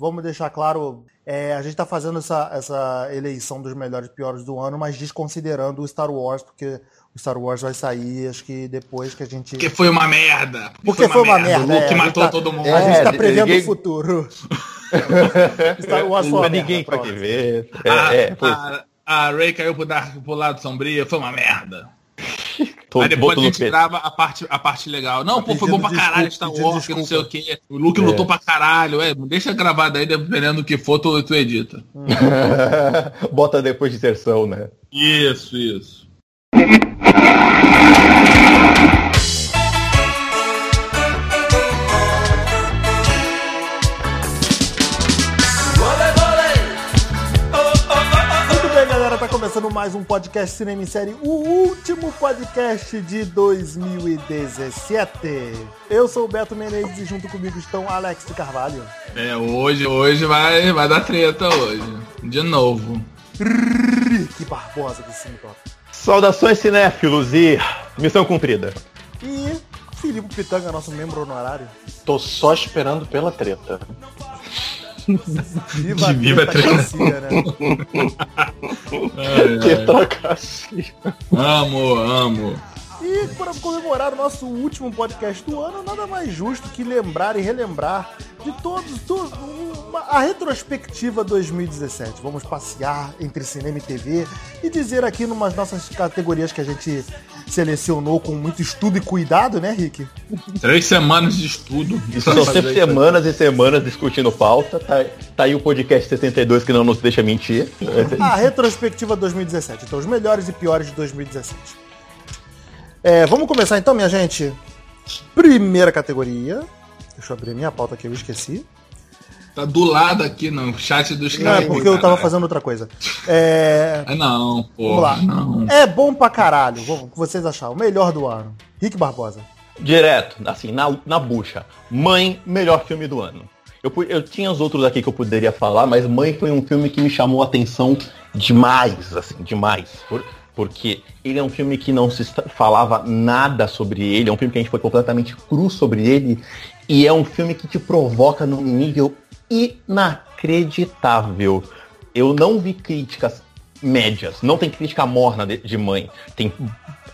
vamos deixar claro, é, a gente tá fazendo essa, essa eleição dos melhores e piores do ano, mas desconsiderando o Star Wars, porque o Star Wars vai sair, acho que depois que a gente. Porque foi uma merda. Porque foi uma merda. O Luke é, matou tá, todo mundo. A gente tá É, prevendo ninguém- o futuro. Star Wars foi uma merda, ninguém foi pronto. que ver. a, É, é, foi- a, a Ray caiu pro, dar, pro lado sombrio, foi uma merda. Tô- Aí depois a gente grava a parte, a parte legal. Não, pô, foi bom pra caralho Star Wars, que não sei o quê. O Luke lutou pra caralho. É, deixa gravado aí, dependendo do que for, tu, tu edita. Bota depois de inserção, né? Isso, isso. Começando mais um podcast Cinema em Série, o último podcast de 2017. Eu sou o Beto Menezes e junto comigo estão Alex de Carvalho. É, hoje, hoje vai, vai dar treta hoje. De novo. Que Barbosa do Cine Top. Saudações cinéfilos e missão cumprida. E Filipe Pitanga, nosso membro honorário. Tô só esperando pela treta. Viva, Viva a tretacia, né? Que trocacia. Amo, amo. E para comemorar o nosso último podcast do ano, nada mais justo que lembrar e relembrar de todos, tu- uma- a retrospectiva 2017. Vamos passear entre cinema e TV e dizer aqui numas nossas categorias que a gente selecionou com muito estudo e cuidado, né, Rick? Três semanas de estudo. São sempre semanas e semanas discutindo pauta. Tá, tá aí o podcast 72 que não nos deixa mentir. A retrospectiva 2017. Então, os melhores e piores de 2017. É, vamos começar então, minha gente. Primeira categoria. Deixa eu abrir minha pauta aqui, eu esqueci. Tá do lado aqui no chat dos Não, é caras. porque eu tava caralho. fazendo outra coisa. É, Ah, não, pô. vamos lá. Não. É bom pra caralho. Vamos- O que vocês acharam? O melhor do ano. Rick Barbosa. Direto, assim, na, na bucha. Mãe, melhor filme do ano. Eu, eu tinha os outros aqui que eu poderia falar, mas Mãe foi um filme que me chamou a atenção demais, assim, demais. Por- porque ele é um filme que não se falava nada sobre ele, é um filme que a gente foi completamente cru sobre ele, e é um filme que te provoca num nível inacreditável. Eu não vi críticas médias, não tem crítica morna de, de Mãe. Tem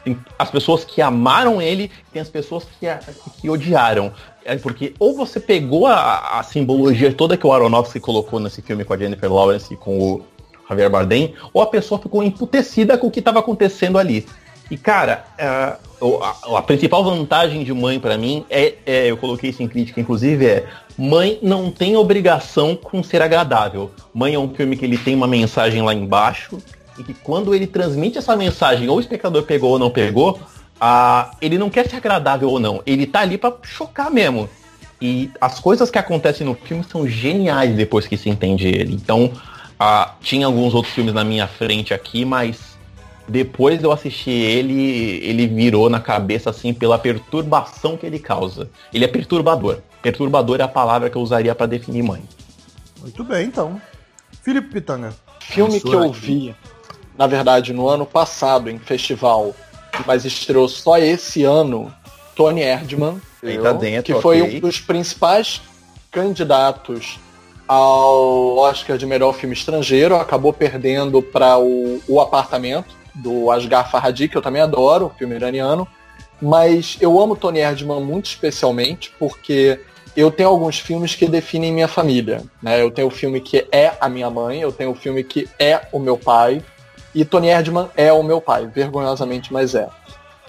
tem as pessoas que amaram ele, tem as pessoas que, a- que odiaram. É porque ou você pegou a, a simbologia toda que o Aronofsky colocou nesse filme com a Jennifer Lawrence e com o Javier Bardem, ou a pessoa ficou emputecida com o que estava acontecendo ali. E cara, é, o- a, a principal vantagem de Mãe pra mim é, é, eu coloquei isso em crítica, inclusive, é Mãe não tem obrigação com ser agradável. Mãe é um filme que ele tem uma mensagem lá embaixo e que quando ele transmite essa mensagem, ou o espectador pegou ou não pegou, ah, ele não quer ser agradável ou não. Ele tá ali pra chocar mesmo. E as coisas que acontecem no filme são geniais depois que se entende ele. Então, ah, tinha alguns outros filmes na minha frente aqui, mas depois de eu assistir ele, ele virou na cabeça assim pela perturbação que ele causa. Ele é perturbador. Perturbador é a palavra que eu usaria pra definir mãe. Muito bem, então. Filipe Pitanga. Filme que eu vi, na verdade, no ano passado, em festival, mas estreou só esse ano, Tony Erdman, tá dentro, que foi ok. um dos principais candidatos ao Oscar de melhor filme estrangeiro, acabou perdendo para o, o Apartamento, do Asghar Farhadi, que eu também adoro, o filme iraniano. Mas eu amo Tony Erdman muito especialmente porque eu tenho alguns filmes que definem minha família. Né? Eu tenho o filme que é a minha mãe, eu tenho o filme que é o meu pai, e Tony Erdman é o meu pai, vergonhosamente, mas é.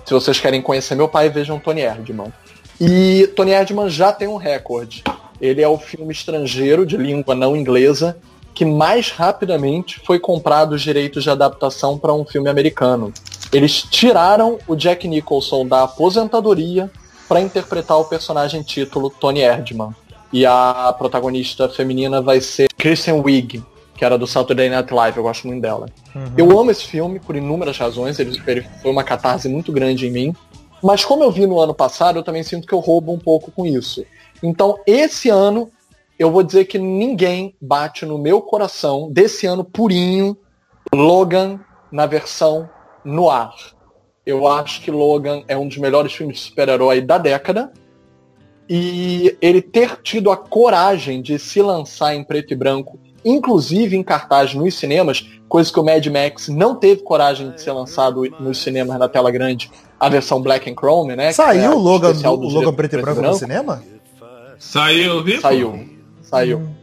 Se vocês querem conhecer meu pai, vejam Tony Erdman. E Tony Erdman já tem um recorde. Ele é o filme estrangeiro de língua não inglesa que mais rapidamente foi comprado os direitos de adaptação para um filme americano. Eles tiraram o Jack Nicholson da aposentadoria para interpretar o personagem título Tony Erdman. E a protagonista feminina vai ser Kristen Wiig, que era do Saturday Night Live, eu gosto muito dela. Eu amo esse filme por inúmeras razões, ele, ele foi uma catarse muito grande em mim. Mas como eu vi no ano passado, eu também sinto que eu roubo um pouco com isso. Então, esse ano, eu vou dizer que ninguém bate no meu coração, desse ano purinho, Logan na versão no ar. Eu acho que Logan é um dos melhores filmes de super-herói da década. e ele ter tido a coragem de se lançar em preto e branco, inclusive em cartaz nos cinemas, coisa que o Mad Max não teve coragem de ser lançado nos cinemas na tela grande, a versão Black and Chrome, né? Saiu é o Logan, o Logan preto e branco, no cinema? Saiu, viu? Saiu. Saiu. Hum.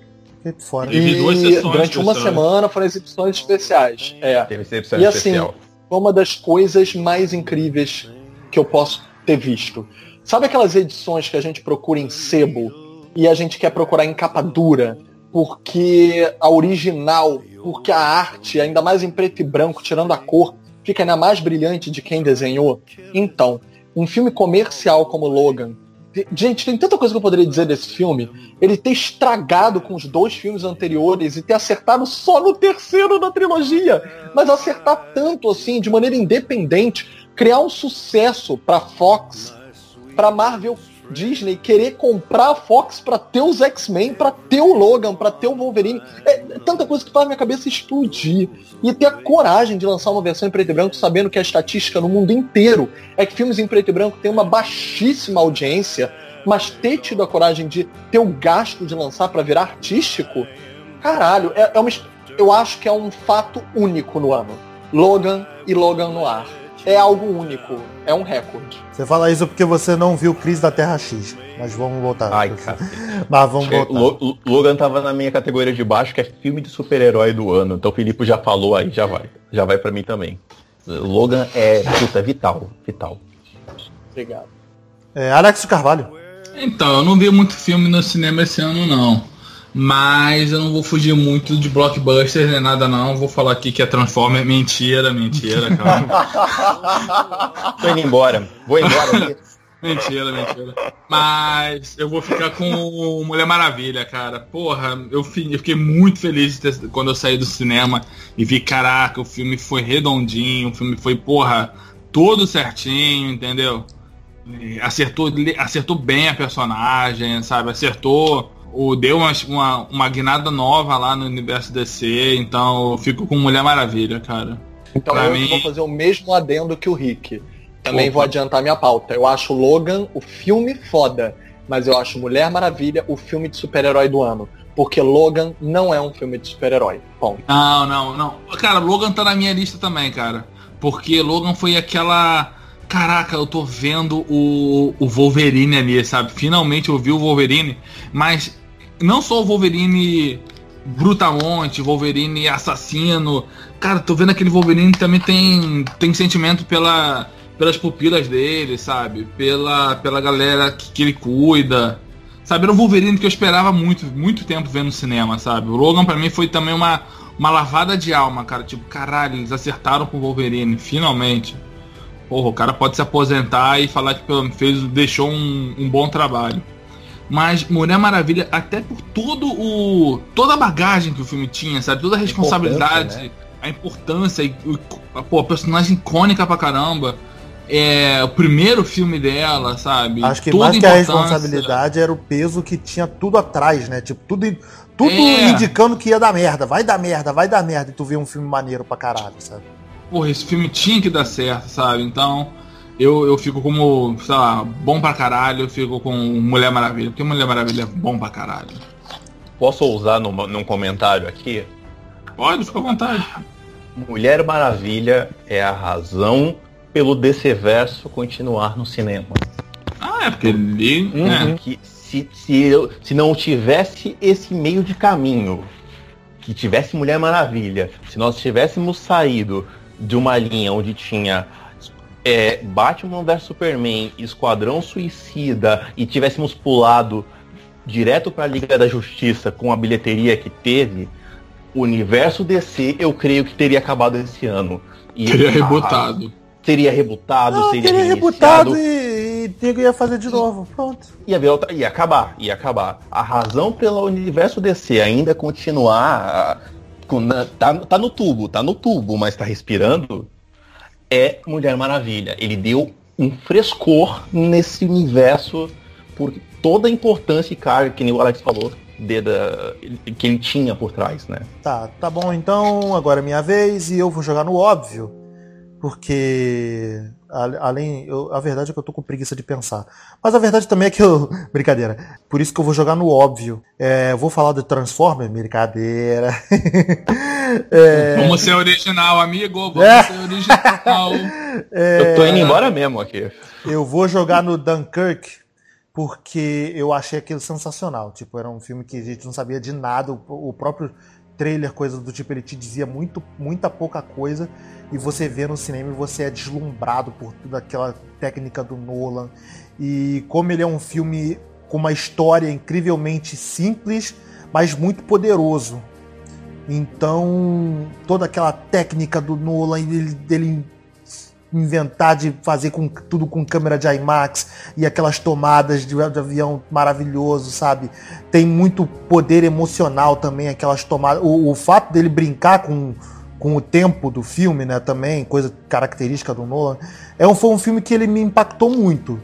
Fora. E durante uma semana foram exibições especiais. É. Teve exibição e especial. assim, foi uma das coisas mais incríveis que eu posso ter visto. Sabe aquelas edições que a gente procura em sebo e a gente quer procurar em capa dura? Porque a original, porque a arte, ainda mais em preto e branco, tirando a cor, fica ainda mais brilhante de quem desenhou? Então, um filme comercial como Logan, Gente, tem tanta coisa que eu poderia dizer desse filme. Ele ter estragado com os dois filmes anteriores e ter acertado só no terceiro da trilogia. Mas acertar tanto assim, de maneira independente, criar um sucesso pra Fox, pra Marvel Disney querer comprar a Fox para ter os X-Men, para ter o Logan, para ter o Wolverine. É, é, tanta coisa que faz minha cabeça explodir. E ter a coragem de lançar uma versão em preto e branco, sabendo que a estatística no mundo inteiro é que filmes em preto e branco têm uma baixíssima audiência, mas ter tido a coragem de ter o gasto de lançar para virar artístico, caralho, é, é uma, eu acho que é um fato único no ano. Logan e Logan no ar é algo único, é um recorde. Você fala isso porque você não viu Crise da Terra X. Mas vamos voltar. Ai, cara. Mas vamos voltar. Logan tava na minha categoria de baixo, que é filme de super-herói do ano. Então o Filipe já falou aí, já vai. Já vai para mim também. Logan é, puta, é vital. Vital. Obrigado. É, Alex Carvalho. Então, eu não vi muito filme no cinema esse ano, não. Mas eu não vou fugir muito de blockbusters nem nada não. Vou falar aqui que é Transformer. Mentira, mentira, cara. Tô indo embora. Vou embora. mentira, mentira. Mas eu vou ficar com Mulher Maravilha, cara. Porra, eu fiquei muito feliz quando eu saí do cinema e vi, caraca, o filme foi redondinho, o filme foi, porra, todo certinho, entendeu? Acertou, acertou bem a personagem, sabe? Acertou o, deu uma, uma, uma guinada nova lá no universo DC, então eu fico com Mulher Maravilha, cara. Então pra eu mim... vou fazer o mesmo adendo que o Rick. Também Opa. vou adiantar minha pauta. Eu acho Logan o filme foda, mas eu acho Mulher Maravilha o filme de super-herói do ano. Porque Logan não é um filme de super-herói. Ponto. Não, não, não. Cara, Logan tá na minha lista também, cara. Porque Logan foi aquela caraca, eu tô vendo o, o Wolverine ali, sabe? Finalmente eu vi o Wolverine, mas não só o Wolverine brutamonte, Wolverine assassino. Cara, tô vendo aquele Wolverine também tem, tem sentimento pela, pelas pupilas dele, sabe? Pela, pela galera que, que ele cuida. Sabe, era um Wolverine que eu esperava muito, muito tempo vendo no cinema, sabe? O Logan para mim foi também uma, uma lavada de alma, cara. Tipo, caralho, eles acertaram com o Wolverine, finalmente. Porra, o cara pode se aposentar e falar que fez, deixou um, um bom trabalho. Mas Mulher Maravilha, até por todo o. toda a bagagem que o filme tinha, sabe? Toda a responsabilidade, né? a importância, e, pô, a personagem icônica pra caramba. É o primeiro filme dela, sabe? Acho que Toda mais que a responsabilidade era o peso que tinha tudo atrás, né? Tipo, tudo, tudo é. indicando que ia dar merda, vai dar merda, vai dar merda, e tu vê um filme maneiro pra caralho, sabe? Porra, esse filme tinha que dar certo, sabe? Então, eu, eu fico como, sei lá, bom pra caralho, eu fico com Mulher Maravilha, porque Mulher Maravilha é bom pra caralho. Posso usar num, num comentário aqui? Pode, fica à vontade. Mulher Maravilha é a razão pelo DC Verso continuar no cinema. Ah, é porque ele. Uhum. É. Que se, se, eu, se não tivesse esse meio de caminho, que tivesse Mulher Maravilha, se nós tivéssemos saído de uma linha onde tinha é, Batman vs Superman, Esquadrão Suicida e tivéssemos pulado direto para a Liga da Justiça com a bilheteria que teve, o universo DC eu creio que teria acabado esse ano. E teria rebutado. Teria rebutado, Não, seria teria rebutado e, e ia fazer de novo. Pronto. Ia, ver outra, ia acabar, ia acabar. A razão pelo universo DC ainda continuar. Tá, tá no tubo, tá no tubo, mas tá respirando é Mulher Maravilha. Ele deu um frescor nesse universo por toda a importância e carga, que o Alex falou, de, que ele tinha por trás, né? Tá, tá bom então, agora é minha vez e eu vou jogar no óbvio. Porque além, eu- a verdade é que eu tô com preguiça de pensar. Mas a verdade também é que eu, brincadeira. Por isso que eu vou jogar no óbvio. É, vou falar do Transformer, brincadeira. É, Vamos ser original, amigo. Vamos É. ser original. Eu tô indo embora mesmo aqui. eu vou jogar no Dunkirk porque eu achei aquilo sensacional. Tipo, era um filme que a gente não sabia de nada. O, o próprio trailer, coisa do tipo, ele te dizia muito, muita pouca coisa. E você vê no cinema e você é deslumbrado por toda aquela técnica do Nolan. E como ele é um filme com uma história incrivelmente simples, mas muito poderoso. Então, toda aquela técnica do Nolan, dele, dele inventar de fazer com, tudo com câmera de IMAX e aquelas tomadas de, de avião maravilhoso, sabe? Tem muito poder emocional também, aquelas tomadas. O, o fato dele brincar com, com o tempo do filme, né? Também, coisa característica do Nolan. É um, foi um filme que ele me impactou muito.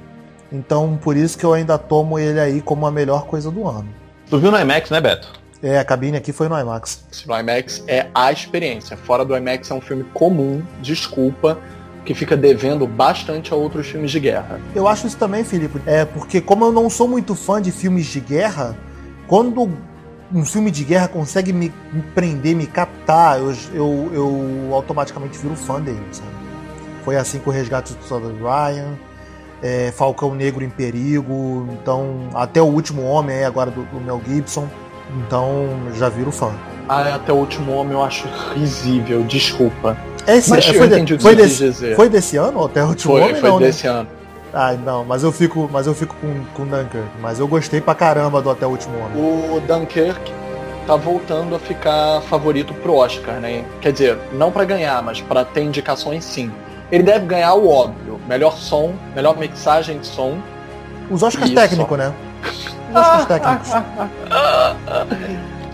Então, por isso que eu ainda tomo ele aí como a melhor coisa do ano. Tu viu no IMAX, né, Beto? É, a cabine aqui foi no IMAX. No IMAX é a experiência. Fora do IMAX é um filme comum, desculpa, que fica devendo bastante a outros filmes de guerra. Eu acho isso também, Felipe. É porque como eu não sou muito fã de filmes de guerra, quando um filme de guerra consegue me, me prender, me captar, eu, eu, eu automaticamente viro fã dele, sabe? Foi assim com o Resgate do Soldado Ryan, é, Falcão Negro em Perigo, então até o Último Homem aí agora do, do Mel Gibson, então já viro fã. Ah, até o último homem eu acho risível, desculpa. Esse, Mas é, foi, de- foi desse, foi desse ano ou até o Último Foi, Homem foi não, né? desse ano. Ah, não, mas eu fico, mas eu fico com, com Dunkirk. Mas eu gostei pra caramba do Até o Último Homem. O Dunkirk tá voltando a ficar favorito pro Oscar, né? Quer dizer, não pra ganhar, mas pra ter indicações sim. Ele deve ganhar o óbvio. Melhor som, melhor mixagem de som. Os Oscars Isso. técnicos, né? Os Oscars técnicos.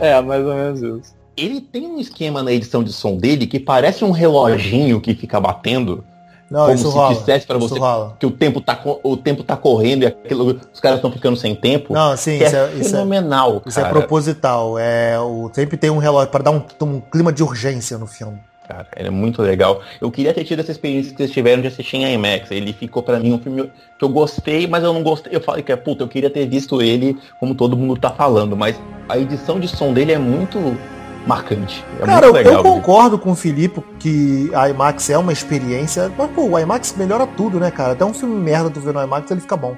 É, mais ou menos isso. Ele tem um esquema na edição de som dele que parece um reloginho que fica batendo, Não, como se rola. dissesse pra isso você rola. que o tempo tá, o tempo tá correndo e aquilo, os caras estão ficando sem tempo. Não, sim, que isso é, é, isso é, fenomenal, isso é cara. proposital. É, o, sempre tem um relógio pra dar um, um clima de urgência no filme. Cara, ele é muito legal. Eu queria ter tido essa experiência que vocês tiveram de assistir em IMAX. Ele ficou pra mim um filme que eu gostei, mas eu não gostei. Eu falei que, puta, eu queria ter visto ele como todo mundo tá falando, mas a edição de som dele é muito marcante. É Cara, eu, muito eu legal. concordo com o Filipe que a IMAX é uma experiência. Mas, pô, o IMAX melhora tudo, né, cara? Até um filme merda tu vê no IMAX, ele fica bom.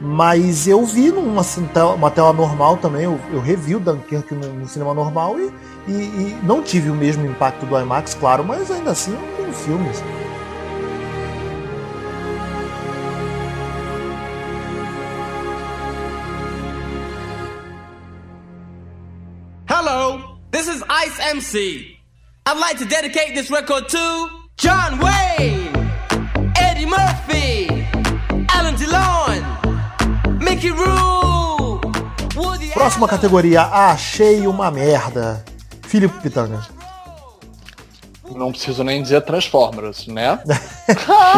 Mas eu vi numa assim, tela- uma tela normal também, eu, eu revi o Dunkirk no, no cinema normal e, e- e não tive o mesmo impacto do IMAX, claro, mas ainda assim é um filme. assim. Ice MC. I'd like to dedicate this record to John Wayne, Eddie Murphy, Alan DeLon, Mickey Rourke, Woody Próxima categoria, achei uma merda. Filipe Pitanga. Não preciso nem dizer Transformers, né?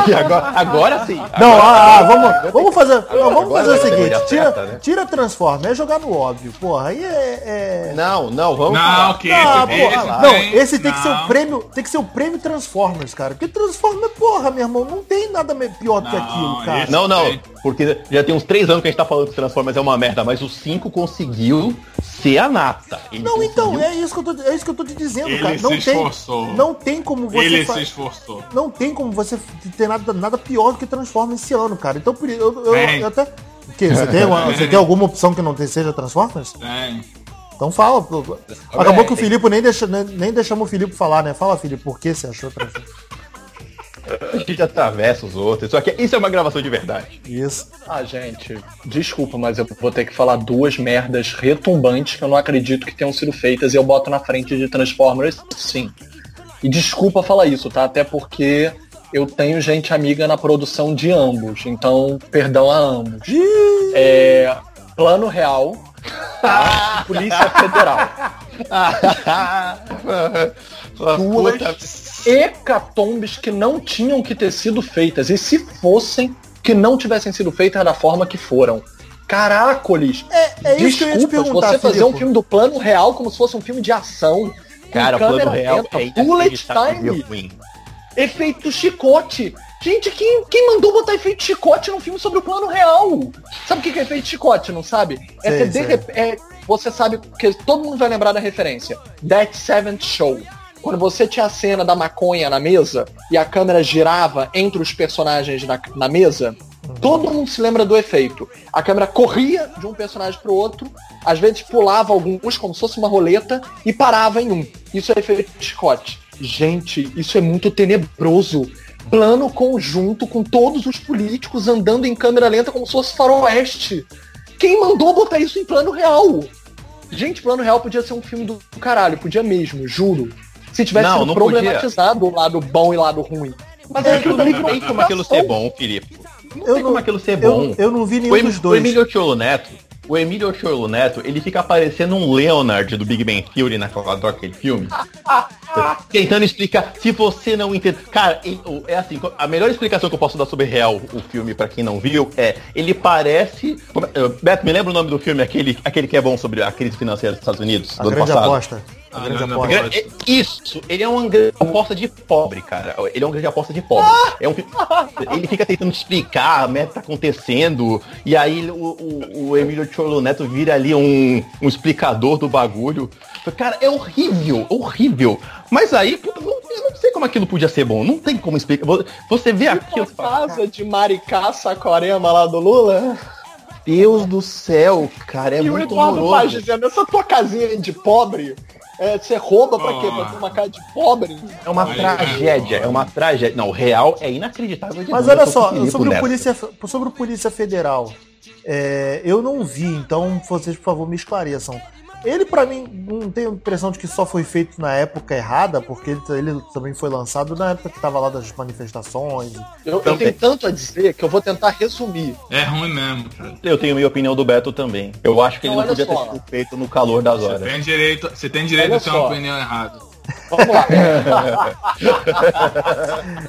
E agora, agora sim. Não, Agora- ah, ah, vamos, vamos fazer, não, vamos agora fazer o seguinte, tira, né? tira Transforma, é jogar no óbvio, porra, aí é... é- Não, não, vamos Não, que Ah, esse, porra, esse não, tem- esse tem que ser o não. prêmio, tem que ser o prêmio Transformers, cara. Porque Transformers, porra, meu irmão, não tem nada pior do que Não, aquilo, cara. Não, não, porque já tem uns três anos que a gente tá falando que Transformers é uma merda, mas o 5 conseguiu ser a nata. Ele Não, então, é isso que eu tô, é isso que eu tô te dizendo, Ele cara. se Não tem, esforçou. não tem como você Ele fa- se esforçou. não tem como você ter nada, nada pior do que Transformers esse ano, cara. Então por isso eu, eu, eu até o quê? Você tem, uma- você tem alguma opção que não seja Transformers? Tem. Então fala. Acabou que o Filipe nem, deixa, nem, nem deixamos o Filipe falar, né? Fala, Filipe, por que você achou Transformers? A gente atravessa os outros. Só que isso é uma gravação de verdade. Isso. Ah, gente, desculpa, mas eu vou ter que falar duas merdas retumbantes que eu não acredito que tenham sido feitas e eu boto na frente de Transformers, sim. E desculpa falar isso, tá? Até porque eu tenho gente amiga na produção de ambos, então perdão a ambos. É, plano real, tá? Polícia Federal. Duas Puta, hecatombes que não tinham que ter sido feitas. E se fossem, que não tivessem sido feitas da forma que foram. Caracoles! É, é isso que eu ia te Desculpas, perguntar, você fazer um Filipe. filme do plano real como se fosse um filme de ação. com Cara, plano real lenta, é bullet inacreditável time. efeito chicote. Gente, quem, quem mandou botar efeito chicote num filme sobre o plano real? Sabe o que é efeito chicote, não sabe? É que de é, você sabe que todo mundo vai lembrar da referência. That Seventh Show. Quando você tinha a cena da maconha na mesa e a câmera girava entre os personagens na, na mesa, todo mundo se lembra do efeito. A câmera corria de um personagem pro outro, às vezes pulava alguns como se fosse uma roleta e parava em um. Isso é efeito chicote. Gente, isso é muito tenebroso. Plano conjunto com todos os políticos andando em câmera lenta como se fosse faroeste. Quem mandou botar isso em plano real? Gente, plano real podia ser um filme do caralho, podia mesmo, juro. Se tivesse Não, não podia. problematizado o lado bom e o lado ruim. Mas É, aquilo não ali virou tem como aquilo ser bom, Filipe. Não Eu tem como não- aquilo ser bom. Eu, eu não vi O, nenhum Em- dos o dois. Emílio Cholo Neto, o Emílio Cholo Neto, ele fica parecendo um Leonard do Big Bang Theory naquela daquele filme. Tentando explicar, se você não entende. Cara, o- é assim, a melhor explicação que eu posso dar sobre Real, o filme, pra quem não viu, é, ele parece. é- Beto, me lembra o nome do filme, aquele, aquele que é bom sobre a crise financeira dos Estados Unidos, A do ano grande passado? aposta. Ah, grande não, não. É- Isso, ele é uma grande aposta de pobre, cara. Ele é uma grande aposta de pobre. É um, ele fica tentando explicar a meta tá acontecendo, e aí o, o, o Emílio Cholo Neto vira ali um, um explicador do bagulho. Cara, é horrível, horrível. Mas aí, puta, não, eu não sei como aquilo podia ser bom. Não tem como explicar. Vo- Você vê aquilo. Tipo a casa de Maricá Saquarema lá do Lula. Deus do céu, cara, é e o muito Eduardo Paz horroroso. dizendo, essa tua casinha de pobre, é, você rouba pra quê? Pra ter uma casa de pobre? É uma Aí, tragédia, é uma tragédia. Não, o real é inacreditável Mas olha só, sobre o, polícia, sobre o Polícia Federal, é, eu não vi, então vocês, por favor, me esclareçam. Ele, pra mim, não tenho a impressão de que só foi feito na época errada, porque ele, ele também foi lançado na época que tava lá das manifestações. Eu, eu tenho tanto a dizer que eu vou tentar resumir. É ruim mesmo, cara. Eu tenho minha opinião do Beto também. Eu acho que ele Então, não olha podia só. ter sido feito no calor das Você horas. tem direito, você tem direito Olha a ter uma só. opinião errada. Vamos lá.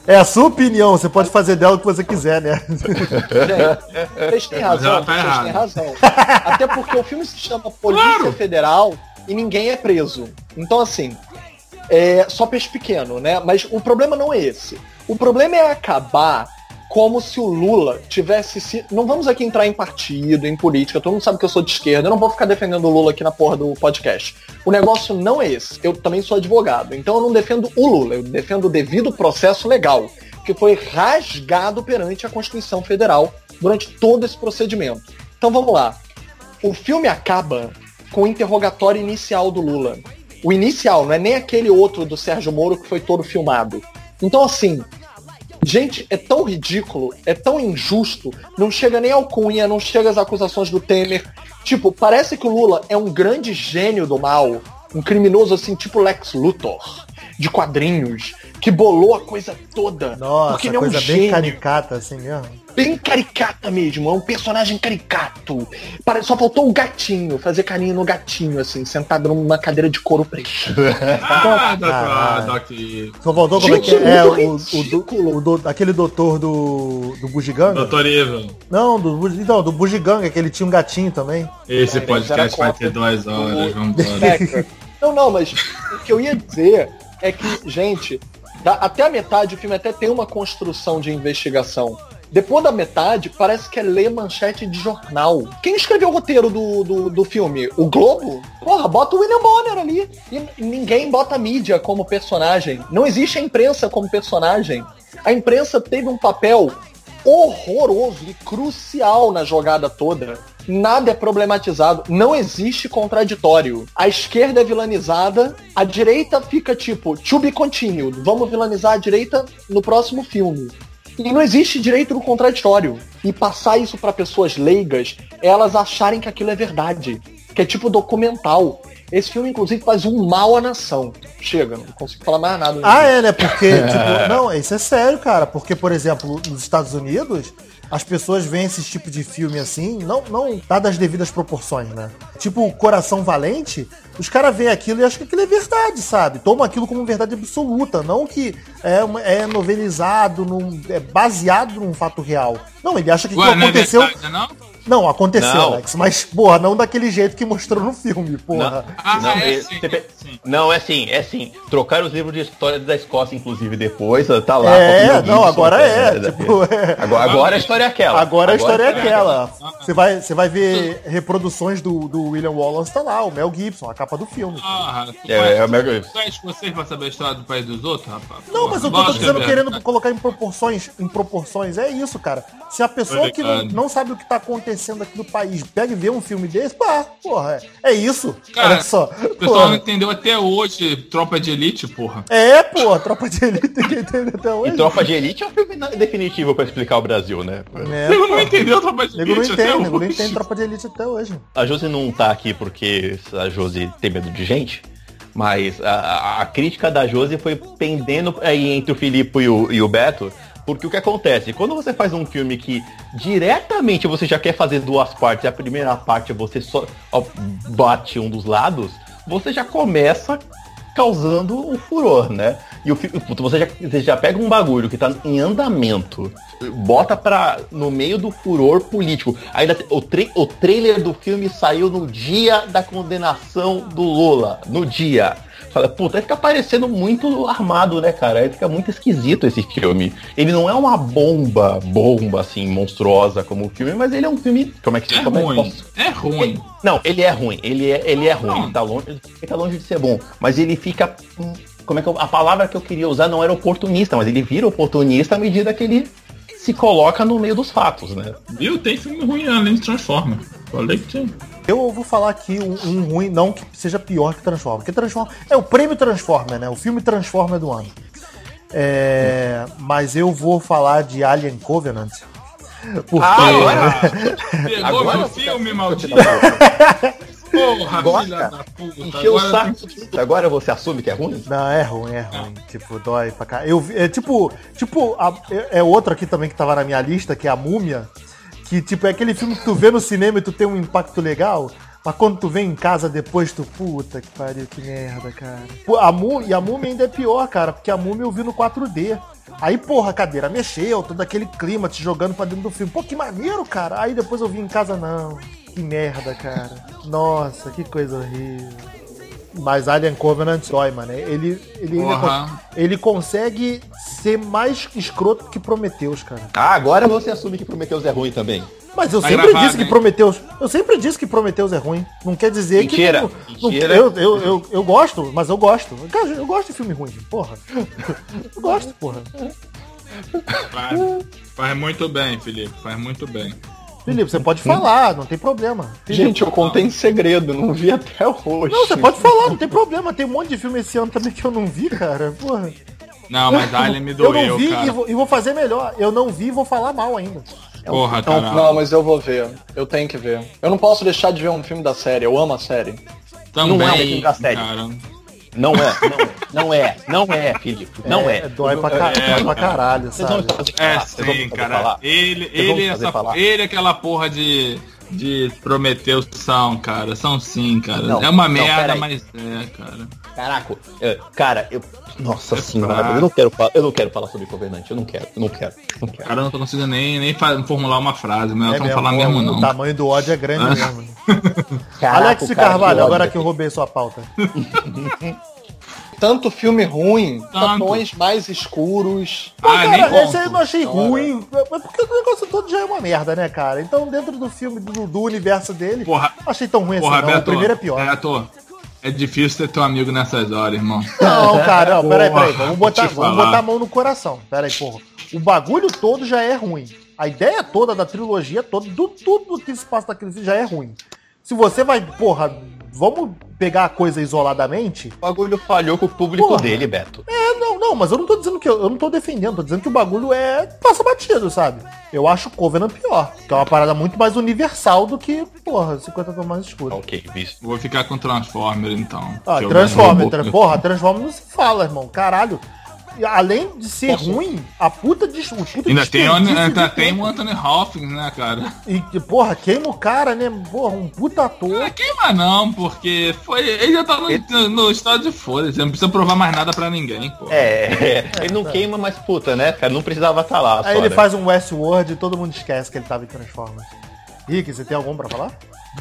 É a sua opinião, você pode fazer dela o que você quiser, né? Gente, vocês têm razão, tá vocês têm razão. Até porque o filme se chama Polícia Claro. Federal e ninguém é preso. Então, assim, é só peixe pequeno, né? Mas o problema não é esse. O problema é acabar como se o Lula tivesse se. Não vamos aqui entrar em partido, em política, todo mundo sabe que eu sou de esquerda, eu não vou ficar defendendo o Lula aqui na porra do podcast. O negócio não é esse. Eu também sou advogado, então eu não defendo o Lula, eu defendo o devido processo legal, que foi rasgado perante a Constituição Federal durante todo esse procedimento. Então vamos lá. O filme acaba com o interrogatório inicial do Lula. O inicial, não é nem aquele outro do Sérgio Moro que foi todo filmado. Então, assim, gente, é tão ridículo, é tão injusto, não chega nem ao Cunha, não chega às acusações do Temer. Tipo, parece que o Lula é um grande gênio do mal, um criminoso assim, tipo Lex Luthor, de quadrinhos, que bolou a coisa toda. Nossa, porque ele é um coisa bem gênio caricata, assim mesmo. Bem caricata mesmo, é um personagem caricato. Só faltou o gatinho, fazer carinho no gatinho, assim, sentado numa cadeira de couro preto. Ah, Doc, Ah. Doc. Só faltou como Gente, é que é? é É, o, o, do- o do- aquele doutor do, do Bugiganga? Doutor Evil. Não, do, não, do Bugiganga, que ele tinha um gatinho também. Esse Era podcast vai ter duas horas, do- vamos do embora. Não, não, mas o que eu ia dizer é que, gente, da- até a metade o filme até tem uma construção de investigação. Depois da metade, parece que é ler manchete de jornal. Quem escreveu o roteiro do, do, do filme? O Globo? Porra, bota o William Bonner ali. E ninguém bota a mídia como personagem. Não existe a imprensa como personagem. A imprensa teve um papel horroroso e crucial na jogada toda. Nada é problematizado, não existe contraditório. A esquerda é vilanizada, a direita fica tipo, to be continued, vamos vilanizar a direita no próximo filme. E não existe direito no contraditório. E passar isso para pessoas leigas, elas acharem que aquilo é verdade. Que é tipo documental. Esse filme, inclusive, faz um mal à nação. Chega, não consigo falar mais nada. Ah, é, né? Porque, tipo, não, isso é sério, cara. Porque, por exemplo, nos Estados Unidos, as pessoas veem esse tipo de filme assim, não, não dadas as devidas proporções, né? Tipo, Coração Valente, os caras veem aquilo e acham que aquilo é verdade, sabe? Tomam aquilo como verdade absoluta, não que é, é novelizado, num, é baseado num fato real. Não, ele acha que Ué, aquilo não é aconteceu. verdade, não? Não, aconteceu, Não. Alex, mas, porra, não daquele jeito que mostrou no filme, porra. Ah, Não, é, é- sim, você pe- sim. Não, é assim, é assim. Trocaram os livros de história da Escócia, inclusive, depois. Tá lá. É, não, Gibson, agora é, tipo, é. Agora, agora a história é aquela. Agora a história é é aquela. Você vai, você vai ver reproduções do, do William Wallace, tá lá, o Mel Gibson, a capa do filme. Ah, É, é o Mel Gibson. vocês pra saber a história do país dos outros, rapaz? Não, mas eu tô, tô dizendo, é querendo colocar em proporções, em proporções, é isso, cara. Se a pessoa que não, não sabe o que tá acontecendo aqui no país pega e vê um filme desse, pá, porra, é, é isso. Cara, Olha só. O pessoal Porra. não entendeu até hoje Tropa de Elite, porra. É, pô, tropa de elite tem que entender até E hoje. Tropa de Elite é um filme definitivo pra explicar o Brasil, né? É, Nego não entendeu Tropa de Nego não Elite até entende, nego não entende tropa de elite até hoje. A Josi não tá aqui porque a Josi tem medo de gente, mas a, a- a crítica da Josi foi pendendo aí entre o Filipe e o, e o Beto, porque o que acontece? Quando você faz um filme que diretamente você já quer fazer duas partes, e a primeira parte você só bate um dos lados, você já começa causando o furor, né? E o, você, já, você já pega um bagulho que tá em andamento, bota pra, no meio do furor político. Ainda o, tra- o trailer do filme saiu no dia da condenação do Lula. No dia. Fala, puta, aí fica parecendo muito armado, né, cara? Aí fica muito esquisito esse filme. Ele não é uma bomba, bomba, assim, monstruosa como o filme, mas ele é um filme. Como é que É como é ruim. posso- É ruim. não, ele é ruim. Ele é, ele é ruim. Não. Ele tá, longe, ele tá longe de ser bom. Mas ele fica. Como é que eu- a palavra que eu queria usar não era oportunista, mas ele vira oportunista à medida que ele se coloca no meio dos fatos, né? Viu? Tem filme ruim além de Transformer. Falei que tinha. Eu vou falar aqui um, um ruim, não que seja pior que Transformer. Porque Transformer é o prêmio Transformer, né? O filme Transformer do ano. É, mas eu vou falar de Alien Covenant. Porque Ah, agora- Pegou Agora meu filme, maldito. Porra, Agora, filha da puta. Encheu o Agora saco. Agora você assume que é ruim? Não, é ruim, é ruim. Tipo, dói pra cá. Eu vi- é tipo, tipo, a- é, é outro aqui também que tava na minha lista, que é a Múmia. Que, tipo, é aquele filme que tu vê no cinema e tu tem um impacto legal. Mas quando tu vem em casa depois, tu, puta que pariu, que merda, cara. A Mú- e a Múmia ainda é pior, cara, porque a Múmia eu vi no 4D. Aí, porra, a cadeira mexeu, todo aquele clima te jogando pra dentro do filme. Pô, que maneiro, cara. Aí depois eu vi em casa, não. Que merda, cara. Nossa, que coisa horrível. Mas Alien Covenant dói, mano. Ele, ele, con- ele consegue ser mais escroto que Prometheus, cara. Ah, agora você assume que Prometheus é ruim também. Mas eu Vai sempre gravar, disse que? Prometheus. Eu sempre disse que Prometheus é ruim. Não quer dizer Mentira, que. não- não- mentira. eu, eu, eu, eu gosto, mas eu gosto. Cara, Eu gosto de filme ruim, porra. Eu gosto, porra. Faz, faz muito bem, Felipe. Faz muito bem. Felipe, você pode falar, não tem problema. Felipe, Gente, eu contei em segredo, não vi até hoje. Não, você pode falar, não tem problema. Tem um monte de filme esse ano também que eu não vi, cara. Porra. Não, mas Alien me Eu doeu, não vi cara. e vou, e vou fazer melhor. Eu não vi e vou falar mal ainda. Porra, Então, cara. não, mas eu vou ver. Eu tenho que ver. Eu não posso deixar de ver um filme da série. Eu amo a série. Também, não é um filme da série. cara. Não é, não é, não é, não é, Felipe. Não é. Dói pra, ca- É, dói pra caralho, Vocês vão sabe? fazer É sim, cara. falar. Ele, Vocês ele, fazer essa, falar. ele é aquela porra de, de Prometeus são, cara. São sim, cara. Não, é uma não, merda, mas é, cara. Caraca, é, cara, eu. Nossa É senhora, eu não quero falar. Eu não quero falar sobre Covenant, eu não quero, eu não quero, não quero. Cara, eu não tô conseguindo nem, nem fa- formular uma frase, mas É não falar o- mesmo, O não. tamanho do ódio é grande Ah. mesmo. Caraca, Alex o cara Carvalho, agora que eu roubei sua pauta. Tanto filme ruim, Tanto. tons mais escuros. Pô, Ah, nem cara, esse aí eu não achei ruim. Mas porque o negócio todo já é uma merda, né, cara? Então, dentro do filme, do, do universo dele, Porra, não achei tão ruim porra, assim, não. O Beto, primeiro é pior. Beto, é difícil ter teu amigo nessas horas, irmão. Não, cara, não, peraí, peraí. Vamos botar, vamos botar a mão no coração. Peraí, porra. O bagulho todo já é ruim. A ideia toda da trilogia toda, do, tudo que se passa naquele filme já é ruim. Se você vai, porra, vamos pegar a coisa isoladamente. O bagulho falhou com o público Porra. dele, Beto. É, não, não, mas eu não tô dizendo que eu, eu não tô defendendo, tô dizendo que o bagulho é passa batido, sabe? Eu acho o Covenant pior, que é uma parada muito mais universal do que, porra, 50 tons mais escuros. Ok, visto. Vou ficar com Transformer, então. Ah, Transformer, tra- porra, Transformer não se fala, irmão, caralho. Além de ser ruim, a puta de o puta Ainda tem, o- ainda tem o Anthony Hopkins, né, cara? E, que, porra, queima o cara, né? Porra, um puta ator. Não queima não, porque foi, ele já tá no, no estado de foda-se, não precisa provar mais nada pra ninguém, pô. É, ele não queima, mas puta, né, cara? Não precisava estar lá. Aí só, ele né? faz um Westworld e todo mundo esquece que ele tava em Transformers. Rick, você tem algum pra falar?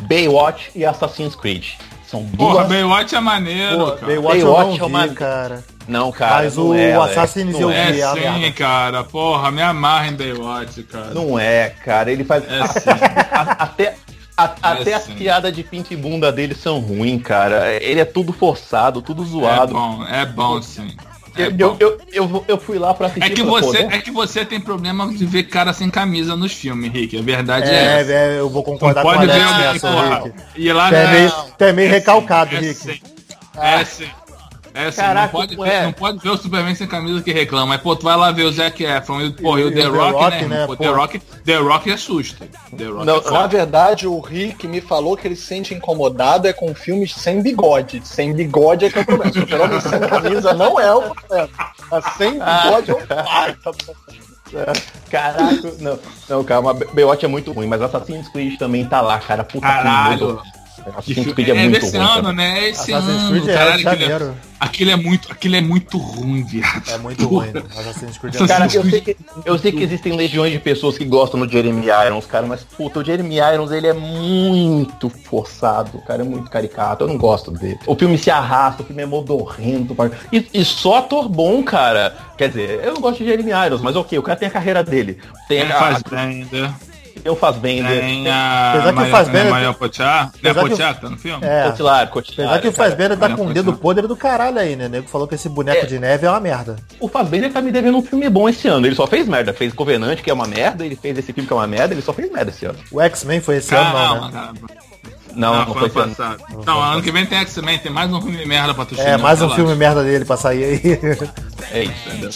Baywatch e Assassin's Creed. São duas... Porra, Baywatch é maneiro, Pô, cara. Baywatch eu Baywatch não é uma- cara. Não, cara, Mas não o é, Assassin's não eu é. vi. É a sim, merda. cara. Porra, me amarra em Baywatch, cara. Não é, cara. Ele faz. É a- sim. a- até a- até as sim. piadas de pinto e bunda dele são ruins, cara. Ele é tudo forçado, tudo É zoado. bom, é bom sim. É, eu, bom. eu, eu, eu, fui lá pra assistir. É que, você, é que você tem problema de ver cara sem camisa nos filmes, Rick. A verdade é, essa. É, é, eu vou concordar com o pode ver Alex alguém, nessa, porra. Rick. E lá é meio, é meio É recalcado, sim, é Rick. sim. É sim. É sim, Caraca, não, pode ver, é? não pode ver o Superman sem camisa que reclama. Mas, pô, tu vai lá ver o Zac Efron e, pô, e o E The o The Rock, Rock, né? né, Pô, pô. The Rock, The Rock assusta. The Rock Não, é Na verdade, o Rick me falou que ele se sente incomodado é com filmes sem bigode. Sem bigode é que é o problema. Super-Homem sem camisa não é o problema. Mas sem bigode é o problema. Caraca, não, não, calma, Baywatch é muito ruim, mas Assassin's Creed também tá lá, cara. Puta Caralho. Que Assassin's filme- Creed é, é muito desse ruim. ano, cara. né? É esse Assassin's ano, Creed é caralho. de aquilo, é, aquilo é muito, aquilo é muito ruim, viado. É muito ruim. Assassin's Creed é Assassin's Cara, eu sei, que, eu sei que existem legiões de pessoas que gostam do Jeremy Irons, cara, mas puta, o Jeremy Irons ele é muito forçado, cara, é muito caricato, eu não gosto dele. O filme se arrasta, o filme é modorrento, e, e só ator bom, cara. Quer dizer, eu não gosto de Jeremy Irons, mas ok, o cara tem a carreira dele. Tem, a, faz ainda. Tem o Fassbender, Tem a. Apesar que Maria- faz bem- né, Maria Potiá. Não é que tá no filme? É. Cotilar, Cotilar, Apesar que o cara. Fassbender tá com o dedo podre do caralho aí, né? O nego falou que esse boneco É. de neve é uma merda. O Fassbender tá me devendo um filme bom esse ano. Ele só fez merda. Fez Covenant, que é uma merda. Ele fez esse filme que é uma merda. Ele só fez merda esse ano. O X-Men foi esse ano, não, né? cara. Não, não, foi foi ano esse ano. passado. Não, ano que vem tem X-Men, tem mais um filme de merda pra tu É, mais um filme merda dele pra sair aí. É isso. Entendeu?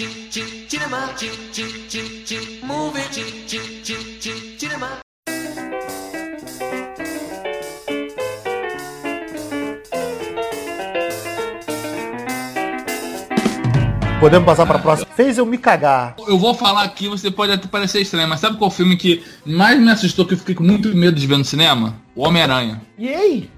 Podemos passar pra próxima. Fez eu me cagar. Eu vou falar aqui, você pode até parecer estranho, mas sabe qual filme que mais me assustou, que eu fiquei com muito medo de ver no cinema? O Homem-Aranha. E aí?